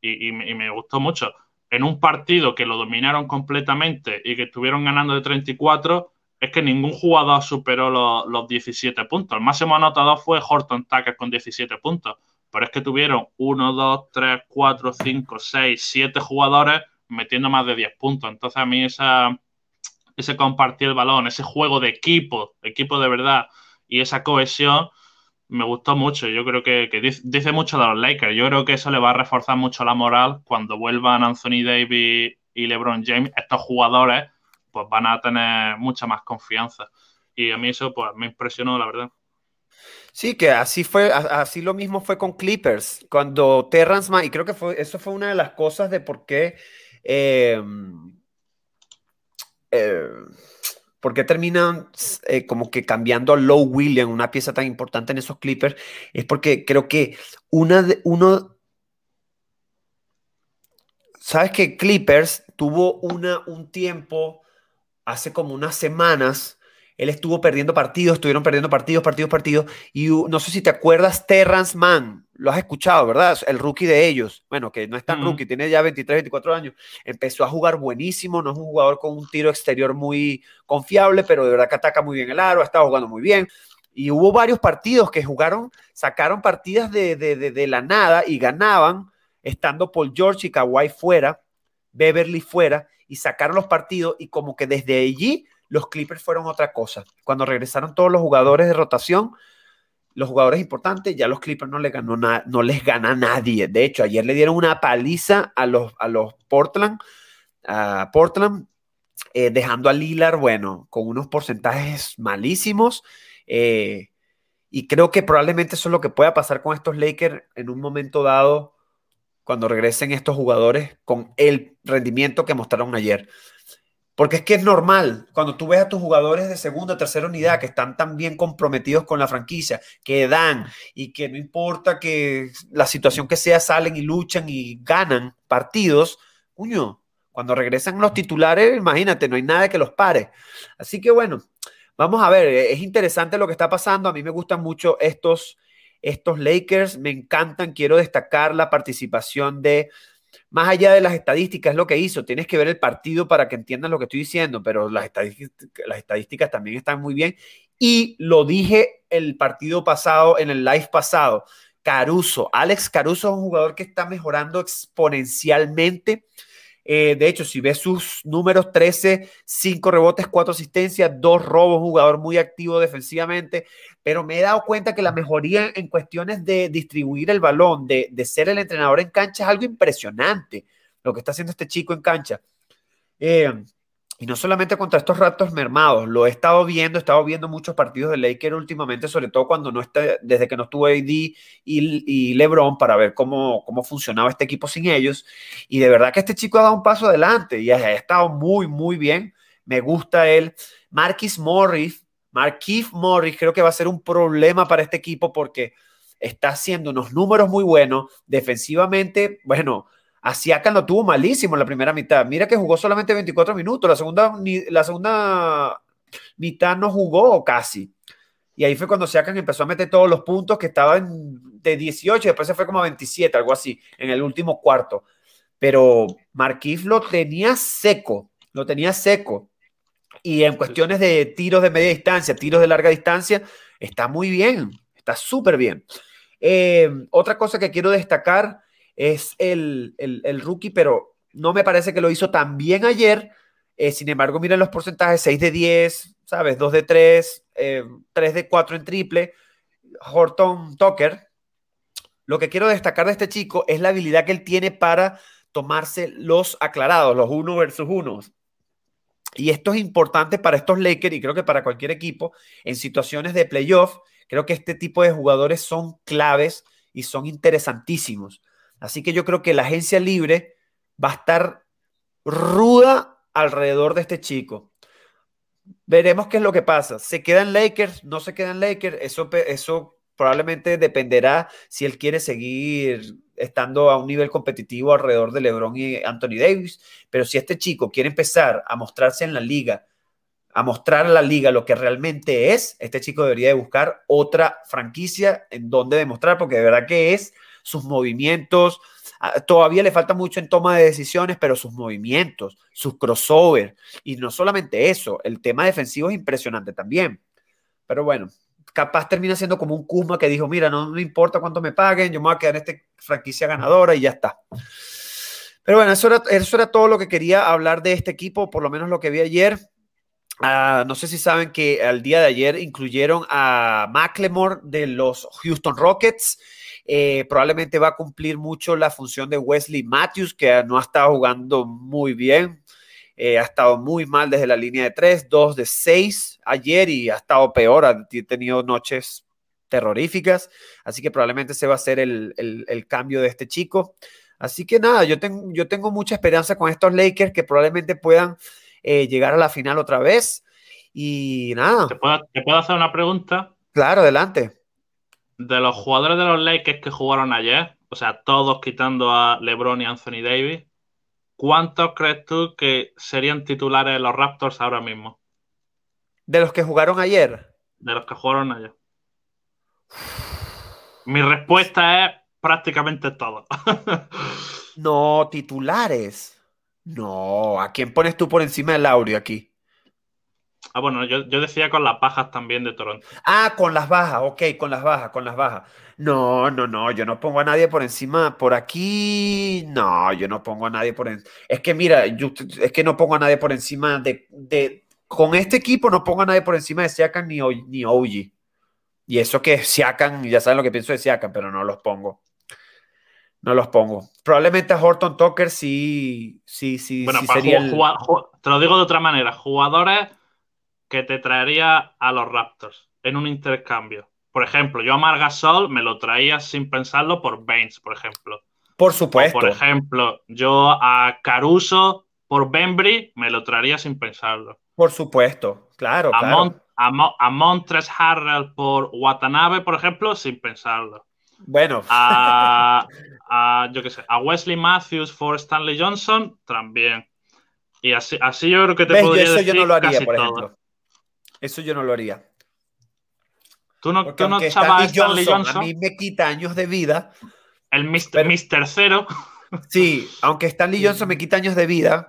y, y me gustó mucho. En un partido que lo dominaron completamente y que estuvieron ganando de 34, es que ningún jugador superó los, 17 puntos. El máximo anotador fue Horton Tucker con 17 puntos. Pero es que tuvieron 1, 2, 3, 4, 5, 6, 7 jugadores metiendo más de 10 puntos. Entonces a mí esa, ese compartir el balón, ese juego de equipo, equipo de verdad y esa cohesión me gustó mucho. Yo creo que, dice, mucho de los Lakers. Yo creo que eso le va a reforzar mucho la moral cuando vuelvan Anthony Davis y LeBron James, estos jugadores pues van a tener mucha más confianza. Y a mí eso pues me impresionó, la verdad. Sí, que así fue, así lo mismo fue con Clippers, cuando Terrence y creo que eso fue una de las cosas de por qué, eh, eh, por qué terminan eh, como que cambiando a Low William, una pieza tan importante en esos Clippers, es porque creo que una de, uno, sabes que Clippers tuvo una, un tiempo hace como unas semanas, él estuvo perdiendo partidos, estuvieron perdiendo partidos, partidos, partidos, y no sé si te acuerdas, Terrence Mann, lo has escuchado, ¿verdad? El rookie de ellos, bueno, que no es tan rookie, tiene ya 23, 24 años, empezó a jugar buenísimo, no es un jugador con un tiro exterior muy confiable, pero de verdad que ataca muy bien el aro, ha estado jugando muy bien. Y hubo varios partidos que jugaron, sacaron partidas de, de, de la nada y ganaban, estando Paul George y Kawhi fuera, Beverly fuera, y sacaron los partidos y como que desde allí los Clippers fueron otra cosa. Cuando regresaron todos los jugadores de rotación, los jugadores importantes, ya los Clippers no les, ganó no les gana a nadie. De hecho, ayer le dieron una paliza a los, a los Portland, a Portland, eh, dejando a Lillard, bueno, con unos porcentajes malísimos. Eh, y creo que probablemente eso es lo que pueda pasar con estos Lakers en un momento dado cuando regresen estos jugadores con el rendimiento que mostraron ayer. Porque es que es normal, cuando tú ves a tus jugadores de segunda tercera unidad que están tan bien comprometidos con la franquicia, que dan y que no importa que la situación que sea, salen y luchan y ganan partidos, cuño, cuando regresan los titulares, imagínate, no hay nada que los pare. Así que bueno, vamos a ver, es interesante lo que está pasando, a mí me gustan mucho estos estos Lakers me encantan, quiero destacar la participación de, más allá de las estadísticas, lo que hizo, tienes que ver el partido para que entiendas lo que estoy diciendo, pero las estadísticas, también están muy bien. Y lo dije el partido pasado, en el live pasado, Caruso, Alex Caruso es un jugador que está mejorando exponencialmente. Eh, de hecho, si ves sus números, 13, 5 rebotes, 4 asistencias, 2 robos, jugador muy activo defensivamente, pero me he dado cuenta que la mejoría en cuestiones de distribuir el balón, de, de ser el entrenador en cancha, es algo impresionante lo que está haciendo este chico en cancha. Eh, y no solamente contra estos ratos mermados, lo he estado viendo, he estado viendo muchos partidos de Lakers últimamente, sobre todo cuando no está, desde que no estuvo AD y, y, LeBron para ver cómo, cómo funcionaba este equipo sin ellos. Y de verdad que este chico ha dado un paso adelante y ha, estado muy, muy bien. Me gusta él. Marquis Morris, Marquis Morris creo que va a ser un problema para este equipo porque está haciendo unos números muy buenos defensivamente. Bueno, Asiakan lo tuvo malísimo en la primera mitad. Mira que jugó solamente 24 minutos. La segunda, la segunda mitad no jugó casi. Y ahí fue cuando Siakam empezó a meter todos los puntos que estaban de 18 y después se fue como a 27, algo así, en el último cuarto. pero Marquis lo tenía seco, lo tenía seco. Y en cuestiones de tiros de media distancia, tiros de larga distancia, está muy bien, está súper bien. Eh, otra cosa que quiero destacar es el, el, rookie, pero no me parece que lo hizo tan bien ayer. Eh, sin embargo, miren los porcentajes, 6 de 10, ¿sabes? 2 de 3, 3 eh, de 4 en triple. Horton Tucker. Lo que quiero destacar de este chico es la habilidad que él tiene para tomarse los aclarados, los uno versus unos. Y esto es importante para estos Lakers y creo que para cualquier equipo en situaciones de playoff. Creo que este tipo de jugadores son claves y son interesantísimos. Así que yo creo que la agencia libre va a estar ruda alrededor de este chico. Veremos qué es lo que pasa. ¿Se quedan Lakers? ¿No se quedan Lakers? Eso, eso probablemente dependerá si él quiere seguir estando a un nivel competitivo alrededor de LeBron y Anthony Davis. Pero si este chico quiere empezar a mostrarse en la liga, a mostrar a la liga lo que realmente es, este chico debería de buscar otra franquicia en donde demostrar, porque de verdad que es sus movimientos. Ah, todavía le falta mucho en toma de decisiones, pero sus movimientos, sus crossover, y no solamente eso, el tema defensivo es impresionante también. Pero bueno, capaz termina siendo como un Kuzma que dijo, mira, no me importa cuánto me paguen, yo me voy a quedar en esta franquicia ganadora y ya está. Pero bueno, eso era, eso era todo lo que quería hablar de este equipo, por lo menos lo que vi ayer. Ah, no sé si saben que al día de ayer incluyeron a McLemore de los Houston Rockets. Eh, probablemente va a cumplir mucho la función de Wesley Matthews, que no ha estado jugando muy bien. Eh, ha estado muy mal desde la línea de 3, 2 de 6 ayer y ha estado peor, ha tenido noches terroríficas, así que probablemente se va a hacer el, cambio de este chico. Así que nada, yo tengo, yo tengo mucha esperanza con estos Lakers que probablemente puedan eh, llegar a la final otra vez. Y nada. ¿Te puedo, ¿Te puedo, hacer una pregunta? Claro, adelante. De los jugadores de los Lakers que jugaron ayer, o sea, todos quitando a LeBron y Anthony Davis, ¿cuántos crees tú que serían titulares de los Raptors ahora mismo? ¿De los que jugaron ayer? De los que jugaron ayer. Mi respuesta es prácticamente todo. no, titulares. No, ¿a quién pones tú por encima del Laurio aquí? Ah, bueno, yo, decía con las bajas también de Toronto. Ah, con las bajas, ok, con las bajas, con las bajas. No, no, no, yo no pongo a nadie por encima, por aquí, no, yo no pongo a nadie por encima. Es que mira, es que no pongo a nadie por encima de, de, con este equipo no pongo a nadie por encima de Siakam ni, ni Oji. Y eso que Siakam, ya saben lo que pienso de Siakam, pero no los pongo. No los pongo. Probablemente a Horton Tucker sí, sí, sí, bueno, sí sería te lo digo de otra manera, jugadores que te traería a los Raptors en un intercambio. Por ejemplo, yo a Margasol me lo traía sin pensarlo por Baines, por ejemplo. Por supuesto. por ejemplo, yo a Caruso por Bembry me lo traería sin pensarlo. Por supuesto, claro. A, claro. a, Montres Harrell por Watanabe, por ejemplo, sin pensarlo. Bueno. A, yo qué sé, a Wesley Matthews por Stanley Johnson también. Y así, así yo creo que te podría eso decir yo no lo haría, por ejemplo. Eso yo no lo haría. Tú no, tú no Stanley, Stanley Johnson, A mí me quita años de vida. El Mr. Cero. Sí, aunque Stanley Johnson me quita años de vida,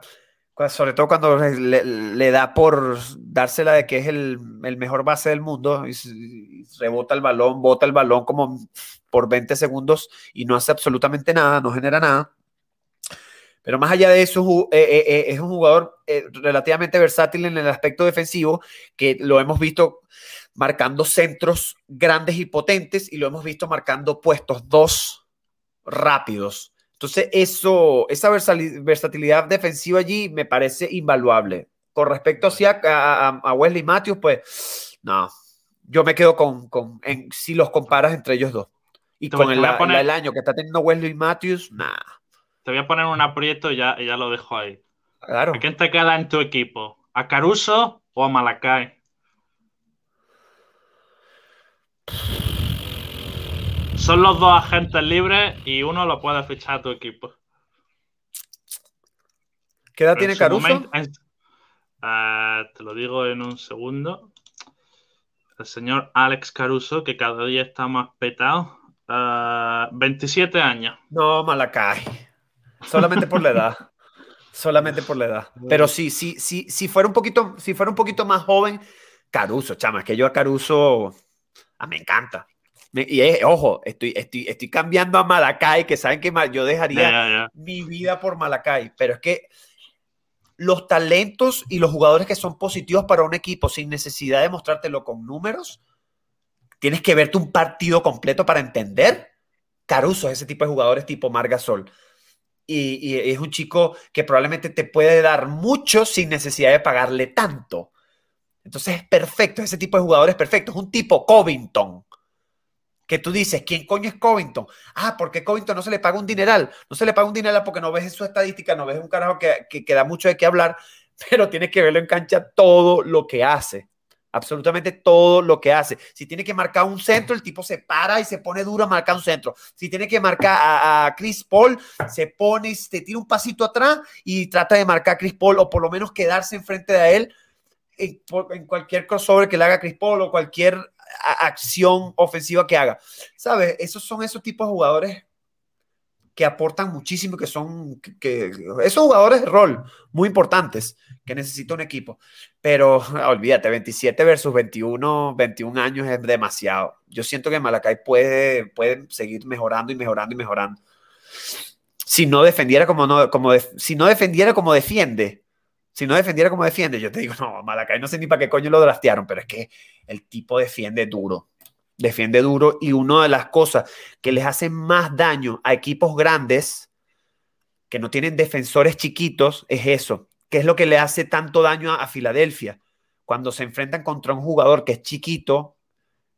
sobre todo cuando le, da por dársela de que es el, mejor base del mundo y, rebota el balón, bota el balón como por 20 segundos y no hace absolutamente nada, no genera nada. Pero más allá de eso, eh, eh, eh, es un jugador relativamente versátil en el aspecto defensivo, que lo hemos visto marcando centros grandes y potentes y lo hemos visto marcando puestos dos rápidos. Entonces, eso, esa versatilidad defensiva allí me parece invaluable. Con respecto a, a, Wesley Matthews, pues, no, yo me quedo con, si los comparas entre ellos dos. Y con el, el, año que está teniendo Wesley Matthews, nada. Te voy a poner un aprieto y ya, ya lo dejo ahí. Claro. ¿A quién te queda en tu equipo? ¿A Caruso o a Malakai? Son los dos agentes libres y uno lo puede fichar a tu equipo. ¿Qué edad tiene Caruso? Eh, te lo digo en un segundo. El señor Alex Caruso, que cada día está más petado. 27 eh, años. No, Malakai. Solamente por la edad. Solamente por la edad. Pero sí, sí, sí, si fuera un poquito, si fuera un poquito más joven, Caruso, chama, que yo a Caruso ah, me encanta. y ojo, estoy, estoy, estoy cambiando a Malacay, que saben que yo dejaría mi vida por Malacay, pero es que los talentos y los jugadores que son positivos para un equipo sin necesidad de mostrártelo con números, tienes que verte un partido completo para entender. Caruso es ese tipo de jugadores tipo Margasol. Y, es un chico que probablemente te puede dar mucho sin necesidad de pagarle tanto. Entonces es perfecto, ese tipo de jugadores perfecto. Es un tipo Covington. Que tú dices, ¿quién coño es Covington? Ah, porque Covington no se le paga un dineral. No se le paga un dineral porque no ves su estadística, no ves un carajo que, que, da mucho de qué hablar, pero tienes que verlo en cancha todo lo que hace absolutamente todo lo que hace. Si tiene que marcar un centro, el tipo se para y se pone duro a marcar un centro. Si tiene que marcar a, Chris Paul, se pone, se tira un pasito atrás y trata de marcar Chris Paul o por lo menos quedarse enfrente de él en, cualquier crossover que le haga Chris Paul o cualquier acción ofensiva que haga. ¿Sabes? Esos son esos tipos de jugadores que aportan muchísimo, que son que, esos jugadores de rol muy importantes que necesita un equipo. Pero olvídate, 27 versus 21, 21 años es demasiado. Yo siento que Malacay puede, puede seguir mejorando y mejorando y mejorando. Si no defendiera como no, como si no defendiera como defiende, si no defendiera como defiende, yo te digo, no, Malacay no sé ni para qué coño lo draftearon, pero es que el tipo defiende duro. Defiende duro y una de las cosas que les hace más daño a equipos grandes que no tienen defensores chiquitos es eso, que es lo que le hace tanto daño a, Filadelfia. Cuando se enfrentan contra un jugador que es chiquito,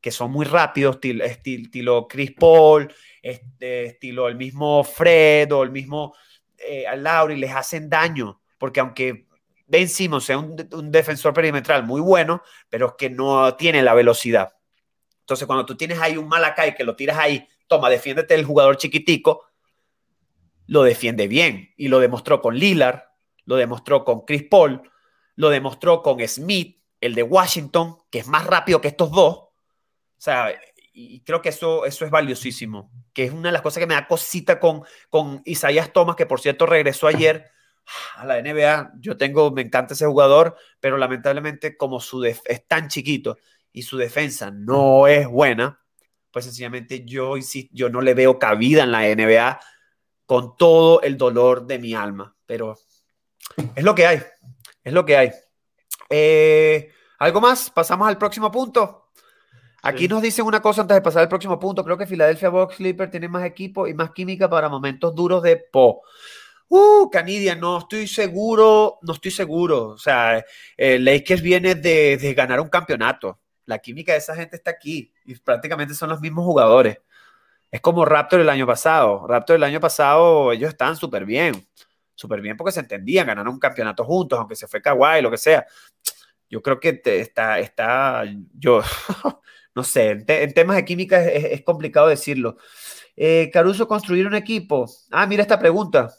que son muy rápidos, estilo, Chris Paul, estilo el mismo Fred o el mismo eh, Lauri, les hacen daño, porque aunque Ben Simmons es un, defensor perimetral muy bueno, pero que no tiene la velocidad. Entonces, cuando tú tienes ahí un Malakai que lo tiras ahí, toma, defiéndete el jugador chiquitico, lo defiende bien. Y lo demostró con Lillard, lo demostró con Chris Paul, lo demostró con Smith, el de Washington, que es más rápido que estos dos. O sea, y creo que eso, eso es valiosísimo, que es una de las cosas que me da cosita con, con Isaías Thomas, que por cierto regresó ayer a la NBA, yo tengo, me encanta ese jugador, pero lamentablemente como su es tan chiquito y su defensa no es buena, pues sencillamente yo, yo no le veo cabida en la NBA con todo el dolor de mi alma, pero es lo que hay, es lo que hay. Eh, ¿Algo más? Pasamos al próximo punto. Aquí nos dicen una cosa antes de pasar al próximo punto. Creo que Philadelphia Box Clipper tiene más equipo y más química para momentos duros de Po. Uh, Canidia, no estoy seguro, no estoy seguro. O sea, eh, Lakers viene de, ganar un campeonato. La química de esa gente está aquí y prácticamente son los mismos jugadores. Es como Raptor el año pasado. Raptor el año pasado, ellos están súper bien. Súper bien porque se entendían, ganaron un campeonato juntos, aunque se fue Kawhi, lo que sea. Yo creo que está, está, yo, no sé, en, temas de química es, complicado decirlo. Eh, Caruso, construir un equipo. Ah, mira esta pregunta.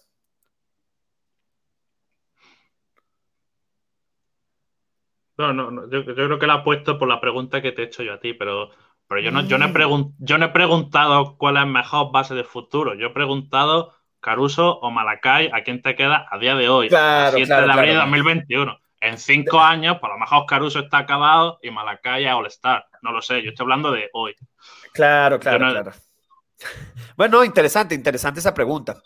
No, no, yo, creo que la ha puesto por la pregunta que te he hecho yo a ti, pero, pero yo, no, yo, no he mm. yo no he preguntado cuál es mejor base de futuro. Yo he preguntado Caruso o Malacay, ¿a quién te queda a día de hoy? Claro, 7 de abril de 2021. En cinco años, por lo mejor Caruso está acabado y Malacay es All-Star. No lo sé, yo estoy hablando de hoy. Claro, claro, claro. Bueno, interesante, interesante esa pregunta.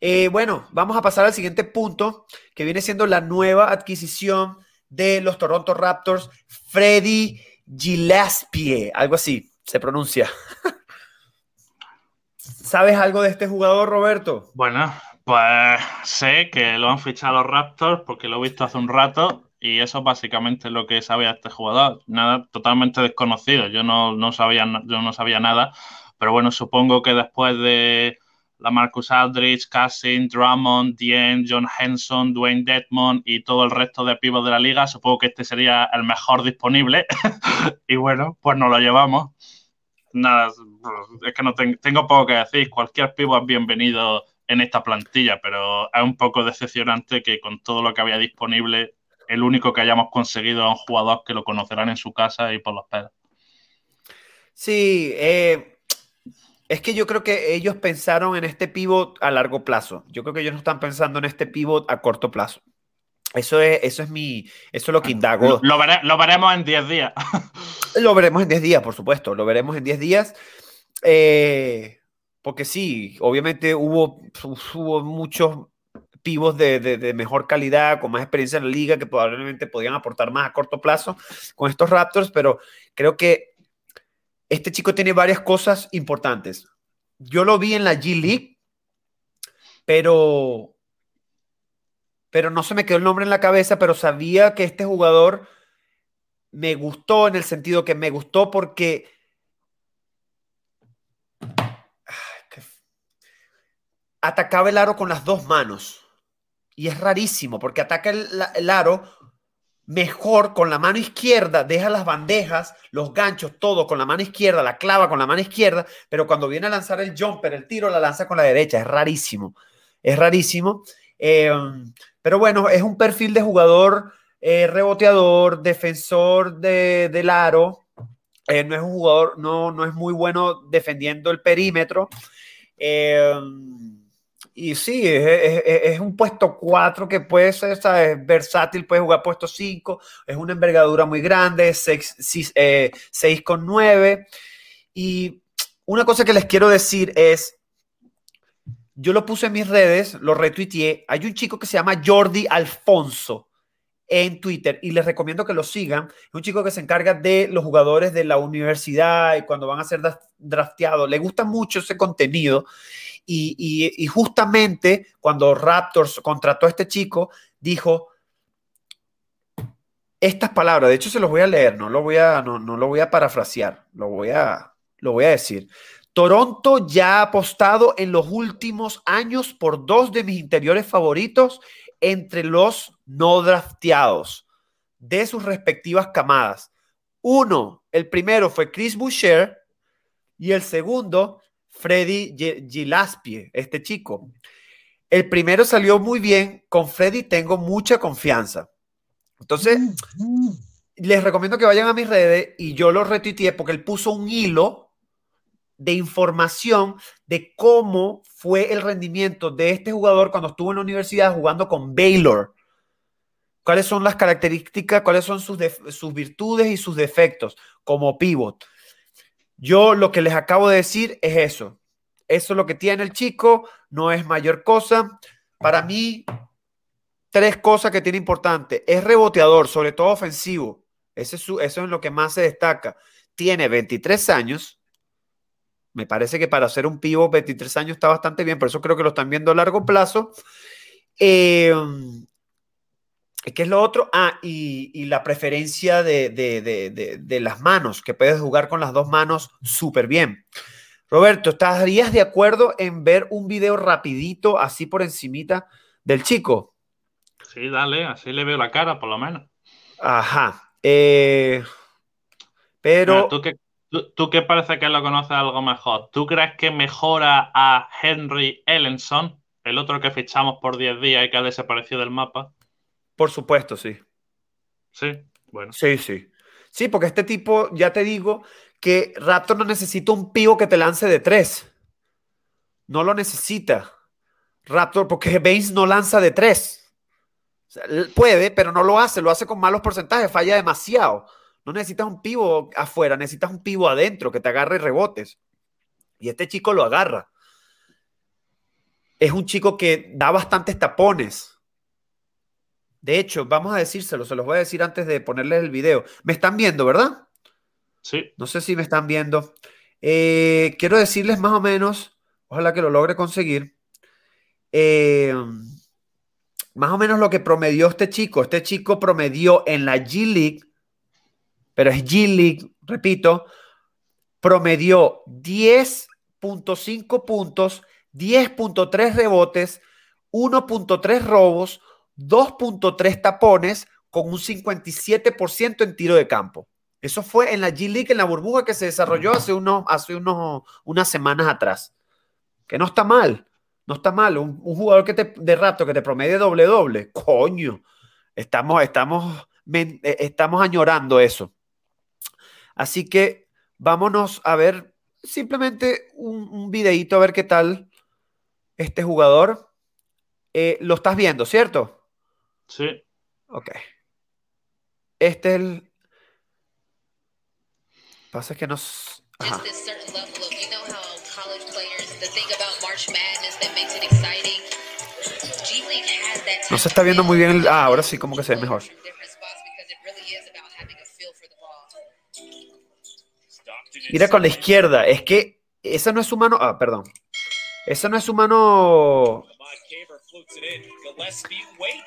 Eh, bueno, vamos a pasar al siguiente punto, que viene siendo la nueva adquisición de los Toronto Raptors, Freddy Gillespie, algo así se pronuncia. ¿Sabes algo de este jugador, Roberto? Bueno, pues sé que lo han fichado los Raptors porque lo he visto hace un rato y eso básicamente es lo que sabía este jugador. Nada, totalmente desconocido. Yo no, no sabía, yo no sabía nada, pero bueno, supongo que después de la Marcus Aldridge, Cassin, Drummond, Dien, John Henson, Dwayne Dedmon y todo el resto de pibos de la liga. Supongo que este sería el mejor disponible. y bueno, pues nos lo llevamos. Nada, es que no tengo poco que decir. Cualquier pivo es bienvenido en esta plantilla, pero es un poco decepcionante que con todo lo que había disponible, el único que hayamos conseguido es un jugador que lo conocerán en su casa y por los pedos. Sí, eh, Es que yo creo que ellos pensaron en este pivot a largo plazo. Yo creo que ellos no están pensando en este pivot a corto plazo. Eso es, eso es mi, eso es lo que indago. Lo, lo veremos en 10 días. lo veremos en 10 días, por supuesto. Lo veremos en 10 días. Eh, porque sí, obviamente hubo, hubo muchos pivos de, de, mejor calidad, con más experiencia en la liga, que probablemente podían aportar más a corto plazo con estos Raptors, pero creo que este chico tiene varias cosas importantes. Yo lo vi en la G League, pero, pero no se me quedó el nombre en la cabeza, pero sabía que este jugador me gustó en el sentido que me gustó porque atacaba el aro con las dos manos. Y es rarísimo porque ataca el, el aro mejor con la mano izquierda, deja las bandejas, los ganchos, todo con la mano izquierda, la clava con la mano izquierda, pero cuando viene a lanzar el jumper, el tiro, la lanza con la derecha. Es rarísimo, es rarísimo. Em, pero bueno, es un perfil de jugador eh, reboteador, defensor de, del aro. Eh, no es un jugador, no, no es muy bueno defendiendo el perímetro. Eh, y sí, es, un puesto 4 que puede ser versátil, puede jugar puesto 5, es una envergadura muy grande, 6, eh, con 9. Y una cosa que les quiero decir es, yo lo puse en mis redes, lo retuiteé, hay un chico que se llama Jordi Alfonso en Twitter y les recomiendo que lo sigan. Un chico que se encarga de los jugadores de la universidad y cuando van a ser drafteados. Le gusta mucho ese contenido y, justamente cuando Raptors contrató a este chico, dijo estas palabras, de hecho se los voy a leer, no lo voy a, no, lo voy a parafrasear, lo voy a, lo voy a decir. Toronto ya ha apostado en los últimos años por dos de mis interiores favoritos entre los no drafteados de sus respectivas camadas. Uno, el primero fue Chris Boucher y el segundo Freddy Gilaspie, este chico. El primero salió muy bien, con Freddy tengo mucha confianza. Entonces, les recomiendo que vayan a mis redes y yo lo retuiteé porque él puso un hilo de información de cómo fue el rendimiento de este jugador cuando estuvo en la universidad jugando con Baylor. ¿Cuáles son las características, cuáles son sus, sus virtudes y sus defectos como pivot? Yo lo que les acabo de decir es eso. Eso es lo que tiene el chico, no es mayor cosa. Para mí, tres cosas que tiene importante. Es reboteador, sobre todo ofensivo. Ese es eso es lo que más se destaca. Tiene 23 años. Me parece que para ser un pivo 23 años está bastante bien, por eso creo que lo están viendo a largo plazo. Eh, ¿Qué es lo otro? Ah, y, la preferencia de, las manos, que puedes jugar con las dos manos súper bien. Roberto, ¿estarías de acuerdo en ver un video rapidito, así por encimita, del chico? Sí, dale, así le veo la cara, por lo menos. Ajá. Eh, pero... ¿tú, qué, tú, qué parece que lo conoces algo mejor? ¿Tú crees que mejora a Henry Ellenson, el otro que fichamos por 10 días y que ha desaparecido del mapa? Por supuesto, sí. Sí, bueno. Sí, sí. Sí, porque este tipo, ya te digo, que Raptor no necesita un pivo que te lance de tres. No lo necesita. Raptor, porque Baines no lanza de tres. puede, pero no lo hace. Lo hace con malos porcentajes, falla demasiado. No necesitas un pivo afuera, necesitas un pivo adentro que te agarre rebotes. Y este chico lo agarra. Es un chico que da bastantes tapones. De hecho, vamos a decírselo, se los voy a decir antes de ponerles el video. Me están viendo, ¿verdad? Sí. No sé si me están viendo. Eh, quiero decirles más o menos, ojalá que lo logre conseguir, eh, más o menos lo que promedió este chico. Este chico promedió en la G League, pero es G League, repito, promedió 10.5 puntos, 10.3 rebotes, 1.3 robos, 2.3 tapones con un 57% en tiro de campo. Eso fue en la G League, en la burbuja que se desarrolló hace, unos, hace unos, unas semanas atrás. Que no está mal, no está mal. Un, jugador que te, de rato que te promedie doble doble, coño, estamos, estamos, eh, estamos añorando eso. Así que vámonos a ver simplemente un, un videíto a ver qué tal este jugador. Eh, lo estás viendo, ¿cierto? Sí. Ok. Este es el. Pasa que nos. Ajá. Just this certain level of, you know how college players, the thing about March Madness that makes it exciting. G League has that No se está viendo muy bien. el- ah, ahora sí, como que se ve mejor. Mira con la izquierda. Es que esa no es su mano. Ah, perdón. Esa no es su mano.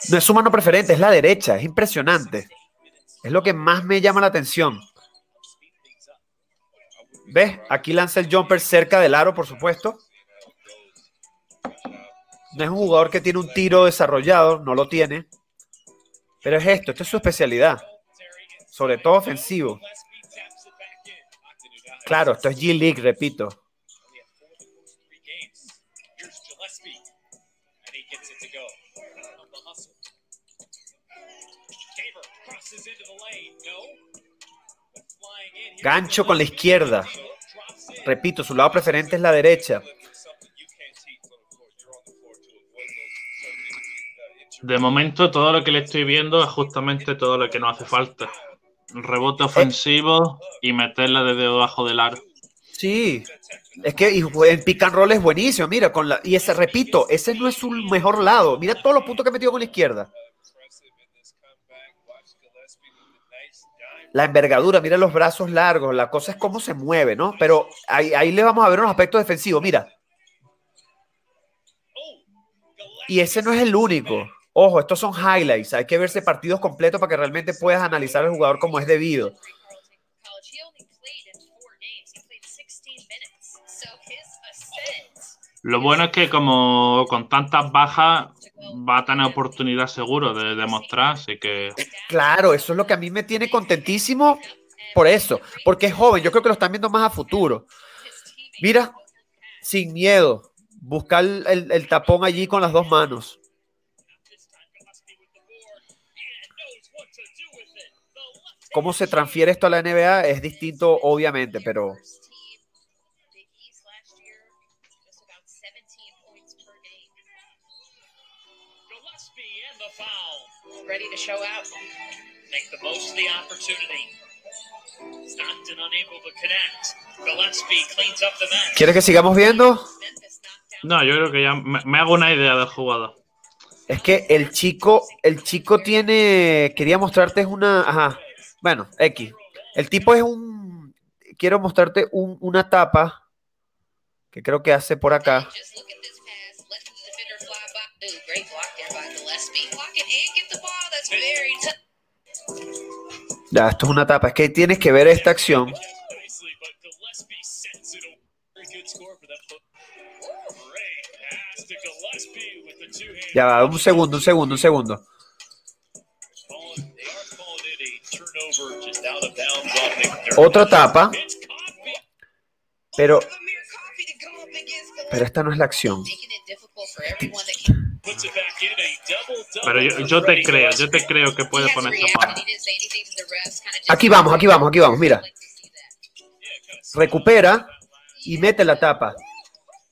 No es su mano preferente, es la derecha. Es impresionante. Es lo que más me llama la atención. ¿Ves? Aquí lanza el jumper cerca del aro, por supuesto. No es un jugador que tiene un tiro desarrollado, no lo tiene. Pero es esto, esto es su especialidad. Sobre todo ofensivo. Claro, esto es G-League, repito. Gancho con la izquierda. Repito, su lado preferente es la derecha. De momento, todo lo que le estoy viendo es justamente todo lo que no hace falta. Rebote ofensivo y meterla desde debajo del aro. Sí, es que el pick and roll es buenísimo. Mira, con la, y ese, repito, ese no es su mejor lado. Mira todos los puntos que ha metido con la izquierda. La envergadura, mira los brazos largos. La cosa es cómo se mueve, ¿no? Pero ahí, ahí le vamos a ver unos aspectos defensivos. Mira. Y ese no es el único. Ojo, estos son highlights. Hay que verse partidos completos para que realmente puedas analizar al jugador como es debido. College, he only played in four games. He played 16 minutes. So his ascent Lo bueno es que como con tantas bajas va a tener oportunidad seguro de demostrar, así que Claro, eso es lo que a mí me tiene contentísimo por eso, porque es joven. Yo creo que lo están viendo más a futuro. Mira, sin miedo, buscar el- el tapón allí con las dos manos. ¿Cómo se transfiere esto a la NBA? Es distinto, obviamente, pero first team Big East last year, just about 17 points per game. Gillespie and the foul. Ready to show out. Make the most of the opportunity. Stockton unable to connect. Gillespie cleans up the mess. ¿quieres que sigamos viendo? No, yo creo que ya me, me hago una idea del jugador. Es que el chico, el chico tiene, quería mostrarte es una, ajá, bueno, X. El tipo es un, quiero mostrarte un- una tapa que creo que hace por acá. Ya, esto es una tapa. Es que tienes que ver esta acción. Ya va, un segundo, un segundo, un segundo. Otra tapa, pero, pero esta no es la acción. Pero yo, yo te creo, yo te creo que puede poner esta mano. Aquí vamos, aquí vamos, aquí vamos, mira. Recupera y mete la tapa.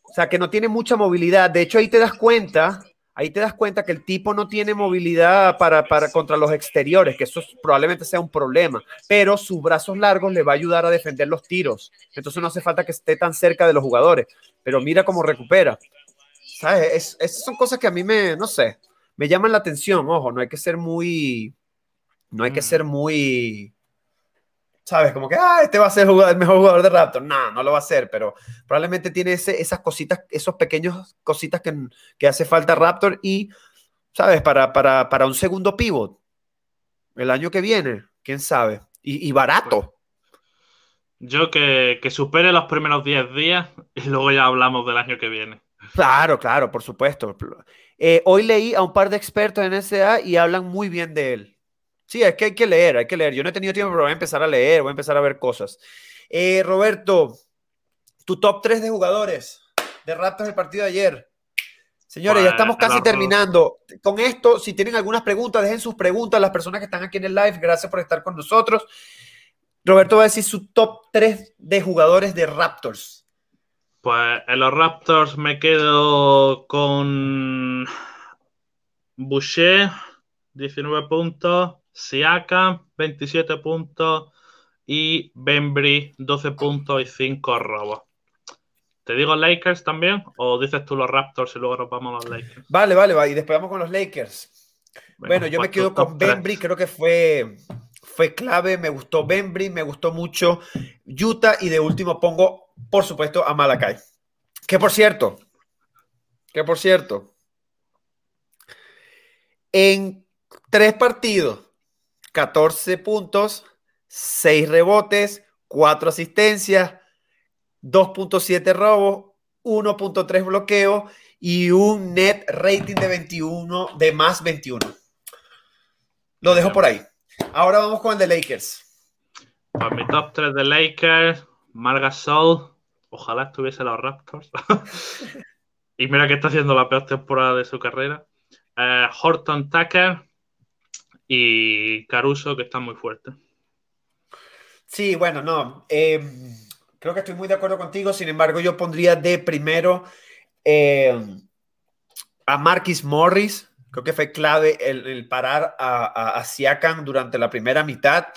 O sea, que no tiene mucha movilidad. De hecho, ahí te das cuenta, ahí te das cuenta que el tipo no tiene movilidad para, para contra los exteriores, que eso es- probablemente sea un problema, pero sus brazos largos le va a ayudar a defender los tiros. Entonces no hace falta que esté tan cerca de los jugadores, pero mira cómo recupera. ¿Sabes? Es- esas son cosas que a mí me, no sé, me llaman la atención. Ojo, no hay que ser muy, no hay que Mm. ser muy, ¿sabes? Como que, ah, este va a ser el, mejor jugador de Raptor. No, no lo va a hacer, pero probablemente tiene ese- esas cositas, esos pequeños cositas que, que hace falta Raptor y, ¿sabes? Para, para, para un segundo pivot el año que viene, quién sabe. Y, y barato. Yo que, que supere los primeros 10 días y luego ya hablamos del año que viene. Claro, claro, por supuesto. Eh, hoy leí a un par de expertos en SA y hablan muy bien de él. Sí, es que hay que leer, hay que leer. Yo no he tenido tiempo, pero voy a empezar a leer, voy a empezar a ver cosas. Eh, Roberto, tu top 3 de jugadores de Raptors del partido de ayer. Señores, ya estamos casi terminando. Con esto, si tienen algunas preguntas, dejen sus preguntas. Las personas que están aquí en el live, gracias por estar con nosotros. Roberto va a decir su top 3 de jugadores de Raptors. Pues en los Raptors me quedo con Boucher, 19 puntos, Siakam, 27 puntos y Bembry, 12 puntos y 5 robos. ¿Te digo Lakers también? ¿O dices tú los Raptors y luego nos vamos a los Lakers? Vale, vale, va. Y después vamos con los Lakers. Bueno, yo me pues quedo tu con. Bembry, creo que fue, fue clave, me gustó Bembry, me gustó mucho Utah y de último pongo, por supuesto, a Malakai. Que por cierto, que por cierto, en tres partidos, 14 puntos, 6 rebotes, 4 asistencias, 2.7 robos, 1.3 bloqueo y un net rating de 21, de más 21. Lo dejo por ahí. Ahora vamos con el de Lakers. Pues mi top 3 de Lakers, Margasol, ojalá estuviese los Raptors. y mira que está haciendo la peor temporada de su carrera. Eh, Horton Tucker y Caruso, que está muy fuerte. Sí, bueno, no. eh, creo que estoy muy de acuerdo contigo. Sin embargo, yo pondría de primero eh, a Marquis Morris. Creo que fue clave el, el parar a, a, durante la primera mitad.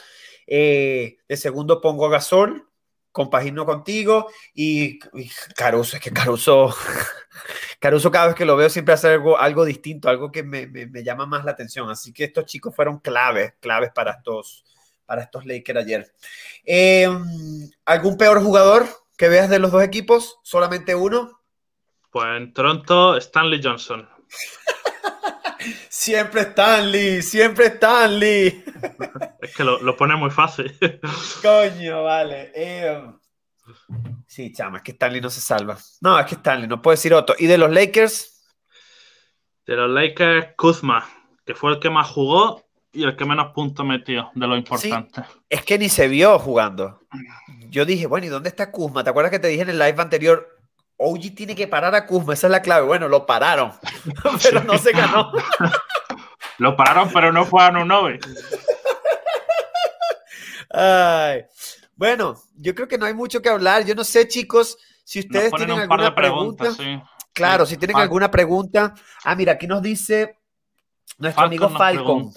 Eh, de segundo pongo a Gasol, compagino contigo. Y, y Caruso, es que Caruso, Caruso cada vez que lo veo siempre hace algo, algo distinto, algo que me, me, me llama más la atención. Así que estos chicos fueron claves, claves para estos, para estos Lakers ayer. Eh, ¿Algún peor jugador que veas de los dos equipos? ¿Solamente uno? Pues en Toronto, Stanley Johnson. Siempre Stanley, siempre Stanley. Es que lo, lo pone muy fácil. Coño, vale. Eh, sí, chama, es que Stanley no se salva. No, es que Stanley, no puedo decir otro. ¿Y de los Lakers? De los Lakers, Kuzma, que fue el que más jugó y el que menos puntos metió, de lo importante. Es que ni se vio jugando. Yo dije, bueno, ¿y dónde está Kuzma? ¿Te acuerdas que te dije en el live anterior? OG tiene que parar a Kuzma, esa es la clave. Bueno, lo pararon, pero no se ganó. Lo pararon, pero no fue a Nunovi. Ay. Bueno, yo creo que no hay mucho que hablar. Yo no sé, chicos, si ustedes tienen un par de alguna pregunta. sí. Claro, Sí. si tienen alguna pregunta. Ah, mira, aquí nos dice nuestro amigo Falcon.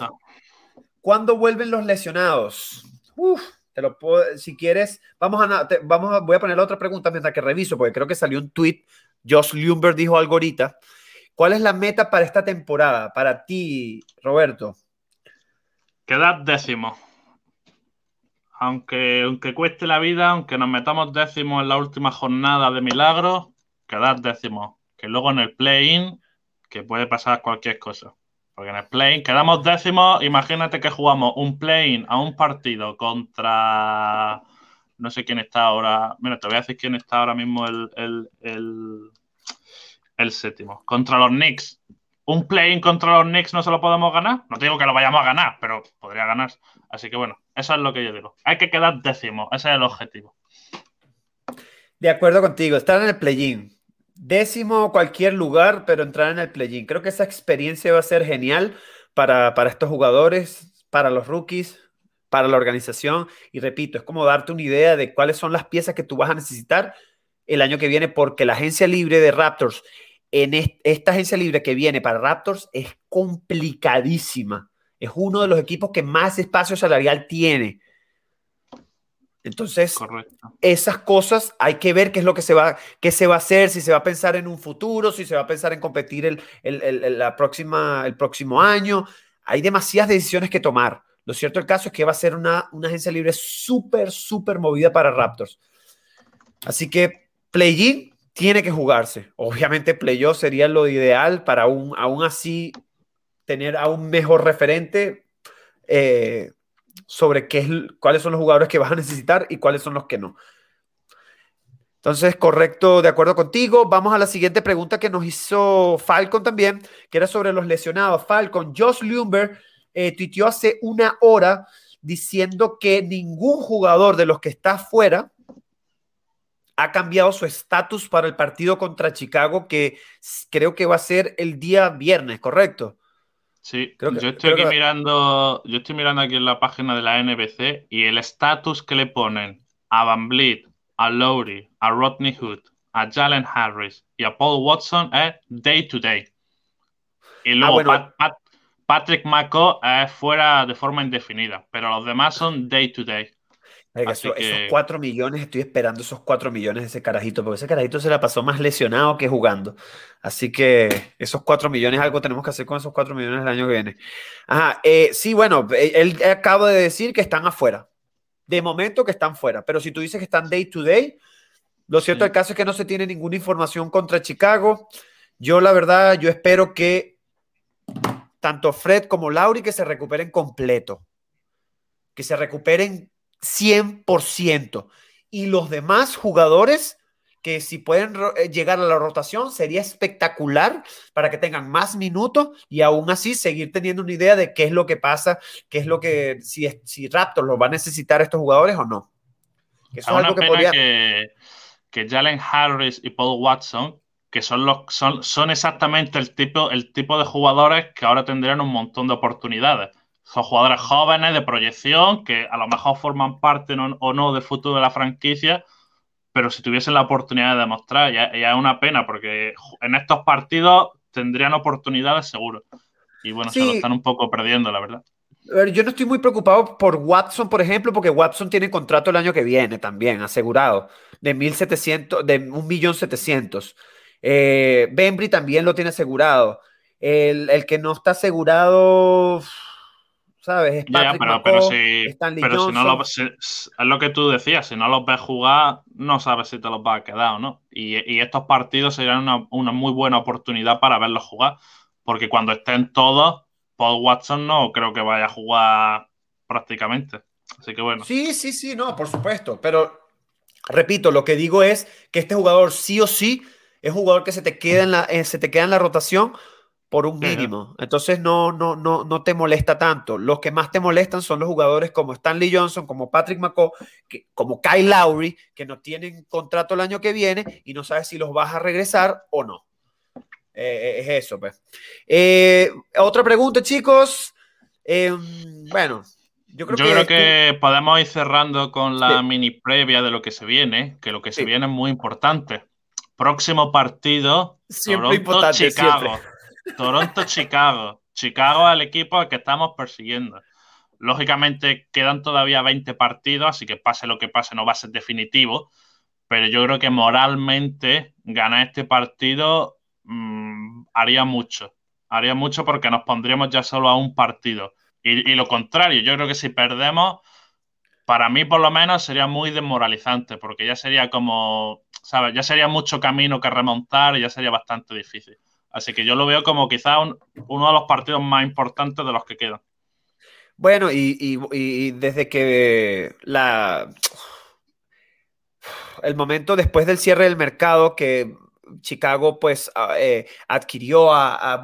¿Cuándo vuelven los lesionados? Uf, te lo puedo, si quieres, vamos a, te- vamos a, voy a poner otra pregunta mientras que reviso, porque creo que salió un tweet. Josh Lumber dijo algo ahorita. ¿Cuál es la meta para esta temporada? Para ti, Roberto. Quedar décimo. Aunque, aunque cueste la vida, aunque nos metamos décimo en la última jornada de milagros, quedar décimo. Que luego en el play-in, que puede pasar cualquier cosa. Porque en el play-in quedamos décimos, imagínate que jugamos un play-in a un partido contra... No sé quién está ahora. Mira, te voy a decir quién está ahora mismo el, el, el, el séptimo. Contra los Knicks. ¿Un play-in contra los Knicks no se lo podemos ganar? No te digo que lo vayamos a ganar, pero podría ganar. Así que bueno, eso es lo que yo digo. Hay que quedar décimo, ese es el objetivo. De acuerdo contigo, estar en el play-in. Décimo cualquier lugar, pero entrar en el play-in. Creo que esa experiencia va a ser genial para, para estos jugadores, para los rookies, para la organización. Y repito, es como darte una idea de cuáles son las piezas que tú vas a necesitar el año que viene, porque la agencia libre de Raptors, en est- esta agencia libre que viene para Raptors, es complicadísima. Es uno de los equipos que más espacio salarial tiene. Entonces, Correcto. esas cosas hay que ver qué es lo que se va, qué se va a hacer, si se va a pensar en un futuro, si se va a pensar en competir el, el- la próxima, el próximo año. Hay demasiadas decisiones que tomar. Lo cierto del caso es que va a ser una, una agencia libre súper, súper movida para Raptors. Así que play-in tiene que jugarse. Obviamente play-off sería lo ideal para aún, aún así tener a un mejor referente eh, sobre qué es, cuáles son los jugadores que vas a necesitar y cuáles son los que no. Entonces, correcto, de acuerdo contigo. Vamos a la siguiente pregunta que nos hizo Falcon también, que era sobre los lesionados. Falcon, Josh Lumber eh, tuiteó hace una hora diciendo que ningún jugador de los que está fuera ha cambiado su estatus para el partido contra Chicago, que creo que va a ser el día viernes, ¿correcto? Sí, Creo que- yo estoy creo aquí que- mirando, yo estoy mirando aquí en la página de la NBC y el estatus que le ponen a Van Vliet, a Lowry, a Rodney Hood, a Jalen Harris y a Paul Watson es day to day. Y luego bueno. Pat- Pat- Patrick McCaw es fuera de forma indefinida, pero los demás son day to day. Verga, Así eso- que- Esos cuatro millones, estoy esperando esos cuatro millones de ese carajito, porque ese carajito se la pasó más lesionado que jugando. Así que esos cuatro millones, algo tenemos que hacer con esos cuatro millones el año que viene. Ajá, eh, sí, bueno, eh, él acaba de decir que están afuera. De momento que están fuera, pero si tú dices que están day to day, lo cierto Sí. del caso es que no se tiene ninguna información contra Chicago. Yo, la verdad, yo espero que tanto Fred como Lauri que se recuperen completo. Que se recuperen 100%. Y los demás jugadores que si pueden eh, llegar a la rotación sería espectacular para que tengan más minutos y aún así seguir teniendo una idea de qué es lo que pasa, qué es lo que, si, si Raptors lo va a necesitar estos jugadores o no. Que Eso Es algo que podría... que, que Jalen Harris y Paul Watson, que son, los, son, son exactamente el tipo, el tipo de jugadores que ahora tendrían un montón de oportunidades. Son jugadores jóvenes de proyección que a lo mejor forman parte no- o no del futuro de la franquicia, pero si tuviesen la oportunidad de demostrar, ya, ya es una pena, porque en estos partidos tendrían oportunidades seguro. Y bueno, se lo están un poco perdiendo, la verdad. Yo no estoy muy preocupado por Watson, por ejemplo, porque Watson tiene contrato el año que viene también, asegurado, de 1.700, de 1.700.000. Eh, Bembry también lo tiene asegurado. El, el que no está asegurado, ¿sabes? Es Ya, pero, si, Stanley pero si no lo, si- es lo que tú decías, si no los ves jugar, no sabes si te los vas a quedar o no. Y, y estos partidos serían una, una muy buena oportunidad para verlos jugar, porque cuando estén todos, Paul Watson no creo que vaya a jugar prácticamente. Así que bueno, Sí, sí, sí, no, por supuesto. Pero repito, lo que digo es que este jugador sí o sí es un jugador que se te queda en la, eh, se te queda en la rotación por un mínimo. Entonces no, no, no, no te molesta tanto. Los que más te molestan son los jugadores como Stanley Johnson, como Patrick McCaw, que, como Kyle Lowry, que no tienen contrato el año que viene y no sabes si los vas a regresar o no. Eh, es eso, pues. Eh, otra pregunta, chicos. Eh, bueno, yo creo yo que, creo que podemos ir cerrando con la Sí. mini previa de lo que se viene, que lo que se viene es muy importante. Próximo partido, Siempre importante, Toronto-Chicago. Toronto-Chicago. Chicago es el equipo al que estamos persiguiendo. Lógicamente quedan todavía 20 partidos, así que pase lo que pase no va a ser definitivo, pero yo creo que moralmente ganar este partido mm, haría mucho. Haría mucho porque nos pondríamos ya solo a un partido. Y, y lo contrario, yo creo que si perdemos, para mí por lo menos sería muy desmoralizante, porque ya sería como, ¿sabes? Ya sería mucho camino que remontar y ya sería bastante difícil. Así que yo lo veo como quizá un- uno de los partidos más importantes de los que quedan. Bueno, y, y- y desde que la el momento después del cierre del mercado que Chicago pues eh, adquirió a, a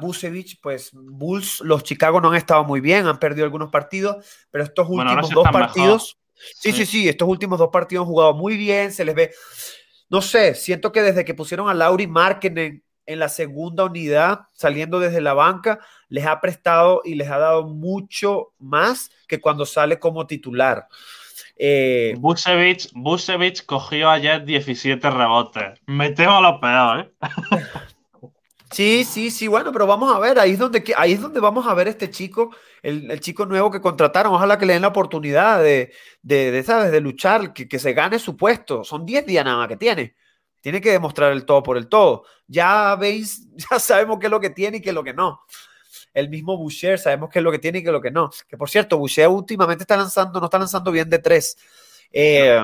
pues Bulls, los Chicago no han estado muy bien, han perdido algunos partidos, pero estos Bueno, últimos sí dos partidos, sí, Sí. sí, sí, estos últimos dos partidos han jugado muy bien, se les ve, no sé, siento que desde que pusieron a Lauri Markkinen en la segunda unidad, saliendo desde la banca, les ha prestado y les ha dado mucho más que cuando sale como titular. Eh, Busevich, Busevich cogió ayer 17 rebotes. Me temo lo peor, ¿eh? sí, sí, sí, bueno, pero vamos a ver, ahí es donde, que- ahí es donde vamos a ver este chico, el, el chico nuevo que contrataron, ojalá que le den la oportunidad de, de, de, ¿sabes? de luchar, que, que se gane su puesto. Son 10 días nada más que tiene. Tiene que demostrar el todo por el todo. Ya veis, ya sabemos qué es lo que tiene y qué es lo que no. El mismo Boucher, sabemos qué es lo que tiene y qué es lo que no. Que por cierto, Boucher últimamente está lanzando, no está lanzando bien de tres. Eh,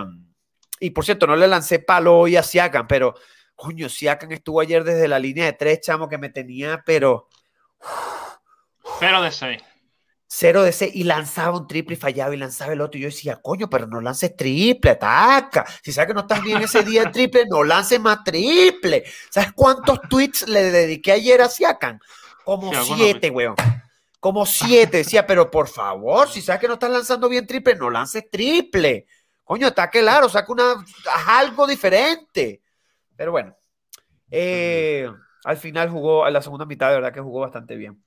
y por cierto, no le lancé palo hoy a Siakam, pero coño, Siakam estuvo ayer desde la línea de tres, chamo, que me tenía, pero 0 de 6. Cero de seis y lanzaba un triple y fallaba y lanzaba el otro. Y yo decía, coño, pero no lances triple, ataca. Si sabes que no estás bien ese día de triple, no lances más triple. ¿Sabes cuántos tweets le dediqué ayer a Siakam? Como Sí, siete, weón. Como siete. Decía, pero por favor, si sabes que no estás lanzando bien triple, no lances triple. Coño, está claro, saca una, haz algo diferente. Pero bueno, eh, al final jugó, a la segunda mitad de verdad que jugó bastante bien.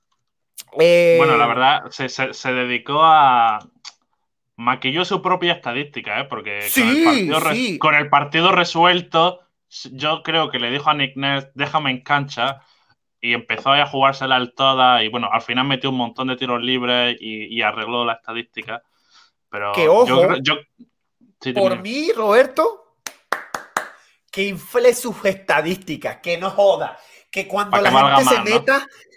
Eh, Bueno, la verdad, se, se- se dedicó a. Maquilló su propia estadística, ¿eh? Porque con, el partido res- sí. con el partido resuelto, yo creo que le dijo a Nick Nurse, déjame en cancha, y empezó a jugársela al toda, y bueno, al final metió un montón de tiros libres y, y arregló la estadística. Pero Que ojo, yo, creo- yo- Sí, Por mí, Roberto, que infle sus estadísticas, que no joda, que cuando Pa' la que gente se ¿no?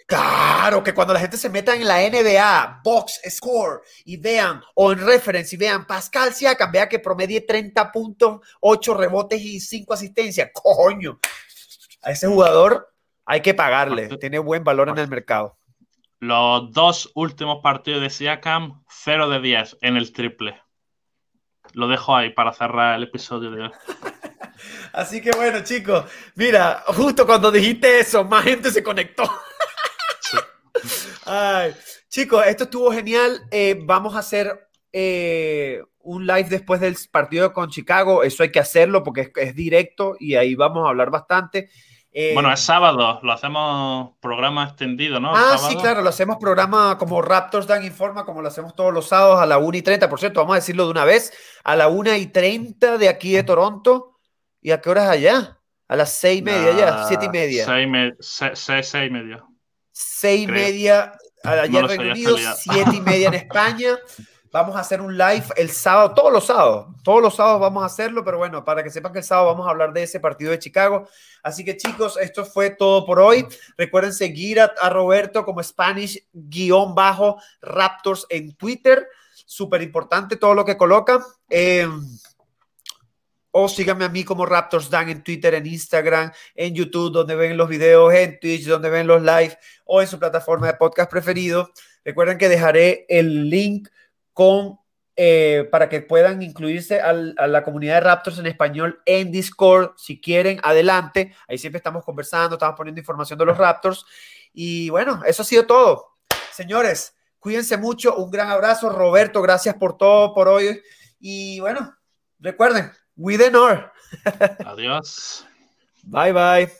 Claro, que cuando la gente se meta en la NBA, box score, y vean, o en reference, y vean, Pascal Siakam, vea que promedie 30 puntos, 8 rebotes y 5 asistencias, coño, a ese jugador hay que pagarle, tiene buen valor en el mercado. Los dos últimos partidos de Siakam, 0 de 10 en el triple. Lo dejo ahí para cerrar el episodio de hoy. Así que bueno, chicos, mira, justo cuando dijiste eso, más gente se conectó. Ay, chicos, esto estuvo genial. Eh, vamos a hacer eh, un live después del partido con Chicago. Eso hay que hacerlo porque es, es directo y ahí vamos a hablar bastante. Eh, Bueno, es sábado, lo hacemos programa extendido, ¿no? Ah, Sábado. sí, claro, lo hacemos programa como Raptors Dan Informa, como lo hacemos todos los sábados a la 1 y 30. Por cierto, vamos a decirlo de una vez, a la 1 y 30 de aquí de Toronto. ¿Y a qué horas allá? A las 6 y media ya, 7 y media. Seis, me- se- se- seis y media. 6 y media allá en Reino Unido, 7 y media en España. Vamos a hacer un live el sábado, todos los sábados, todos los sábados vamos a hacerlo, pero bueno, para que sepan que el sábado vamos a hablar de ese partido de Chicago. Así que chicos, esto fue todo por hoy. Recuerden seguir a, a Roberto como Spanish-Raptors en Twitter. Súper importante todo lo que coloca. Eh, o síganme a mí como Raptors Dan en Twitter, en Instagram, en YouTube, donde ven los videos, en Twitch, donde ven los live, o en su plataforma de podcast preferido. Recuerden que dejaré el link con eh, para que puedan incluirse a la comunidad de Raptors en español en Discord. Si quieren, adelante. Ahí siempre estamos conversando, estamos poniendo información de los Raptors. Y bueno, eso ha sido todo. Señores, cuídense mucho. Un gran abrazo. Roberto, gracias por todo por hoy. Y bueno, recuerden, we the North. Adiós. Bye bye.